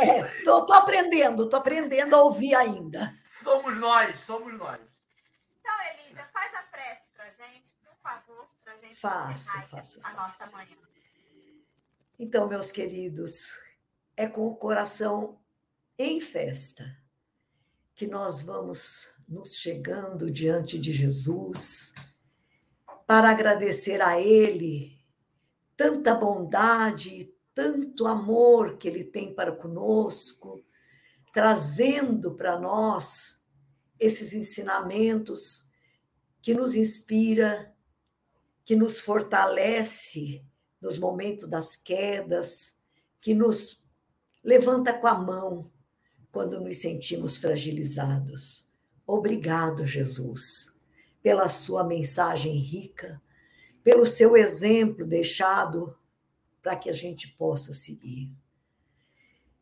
É, tô, tô aprendendo, tô aprendendo a ouvir ainda. Somos nós, somos nós. Então, Elisa, faz a prece para gente, por favor, para gente faço, faço, a nossa manhã. Então, meus queridos, é com o coração em festa que nós vamos nos chegando diante de Jesus para agradecer a Ele tanta bondade e tanto amor que Ele tem para conosco, trazendo para nós esses ensinamentos que nos inspira, que nos fortalece nos momentos das quedas, que nos levanta com a mão quando nos sentimos fragilizados. Obrigado, Jesus, pela sua mensagem rica, pelo seu exemplo deixado para que a gente possa seguir.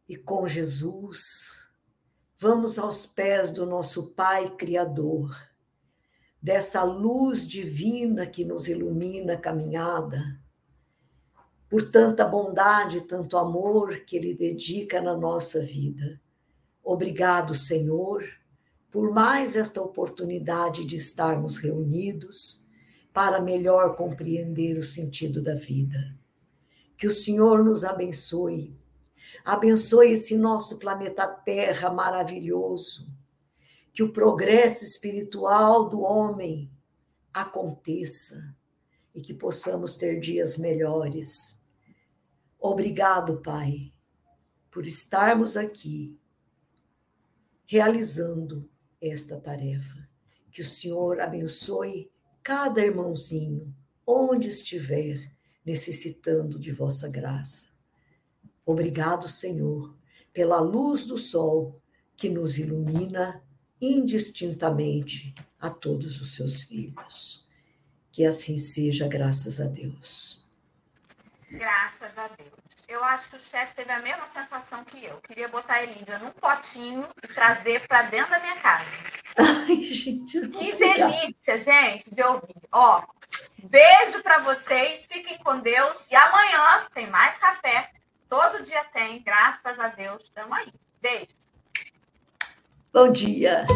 E com Jesus, vamos aos pés do nosso Pai Criador, dessa luz divina que nos ilumina a caminhada, por tanta bondade, tanto amor que Ele dedica na nossa vida. Obrigado, Senhor, por mais esta oportunidade de estarmos reunidos para melhor compreender o sentido da vida. Que o Senhor nos abençoe. Abençoe esse nosso planeta Terra maravilhoso. Que o progresso espiritual do homem aconteça e que possamos ter dias melhores. Obrigado, Pai, por estarmos aqui realizando esta tarefa. Que o Senhor abençoe cada irmãozinho, onde estiver necessitando de vossa graça. Obrigado, Senhor, pela luz do sol que nos ilumina indistintamente a todos os seus filhos. Que assim seja, graças a Deus. Graças a Deus. Eu acho que o chefe teve a mesma sensação que eu. Queria botar a Elídia num potinho e trazer para dentro da minha casa. Ai, gente. Que delícia, gente, de ouvir. Ó, beijo para vocês, fiquem com Deus. E amanhã tem mais café. Todo dia tem, graças a Deus. Estamos aí. Beijos. Bom dia.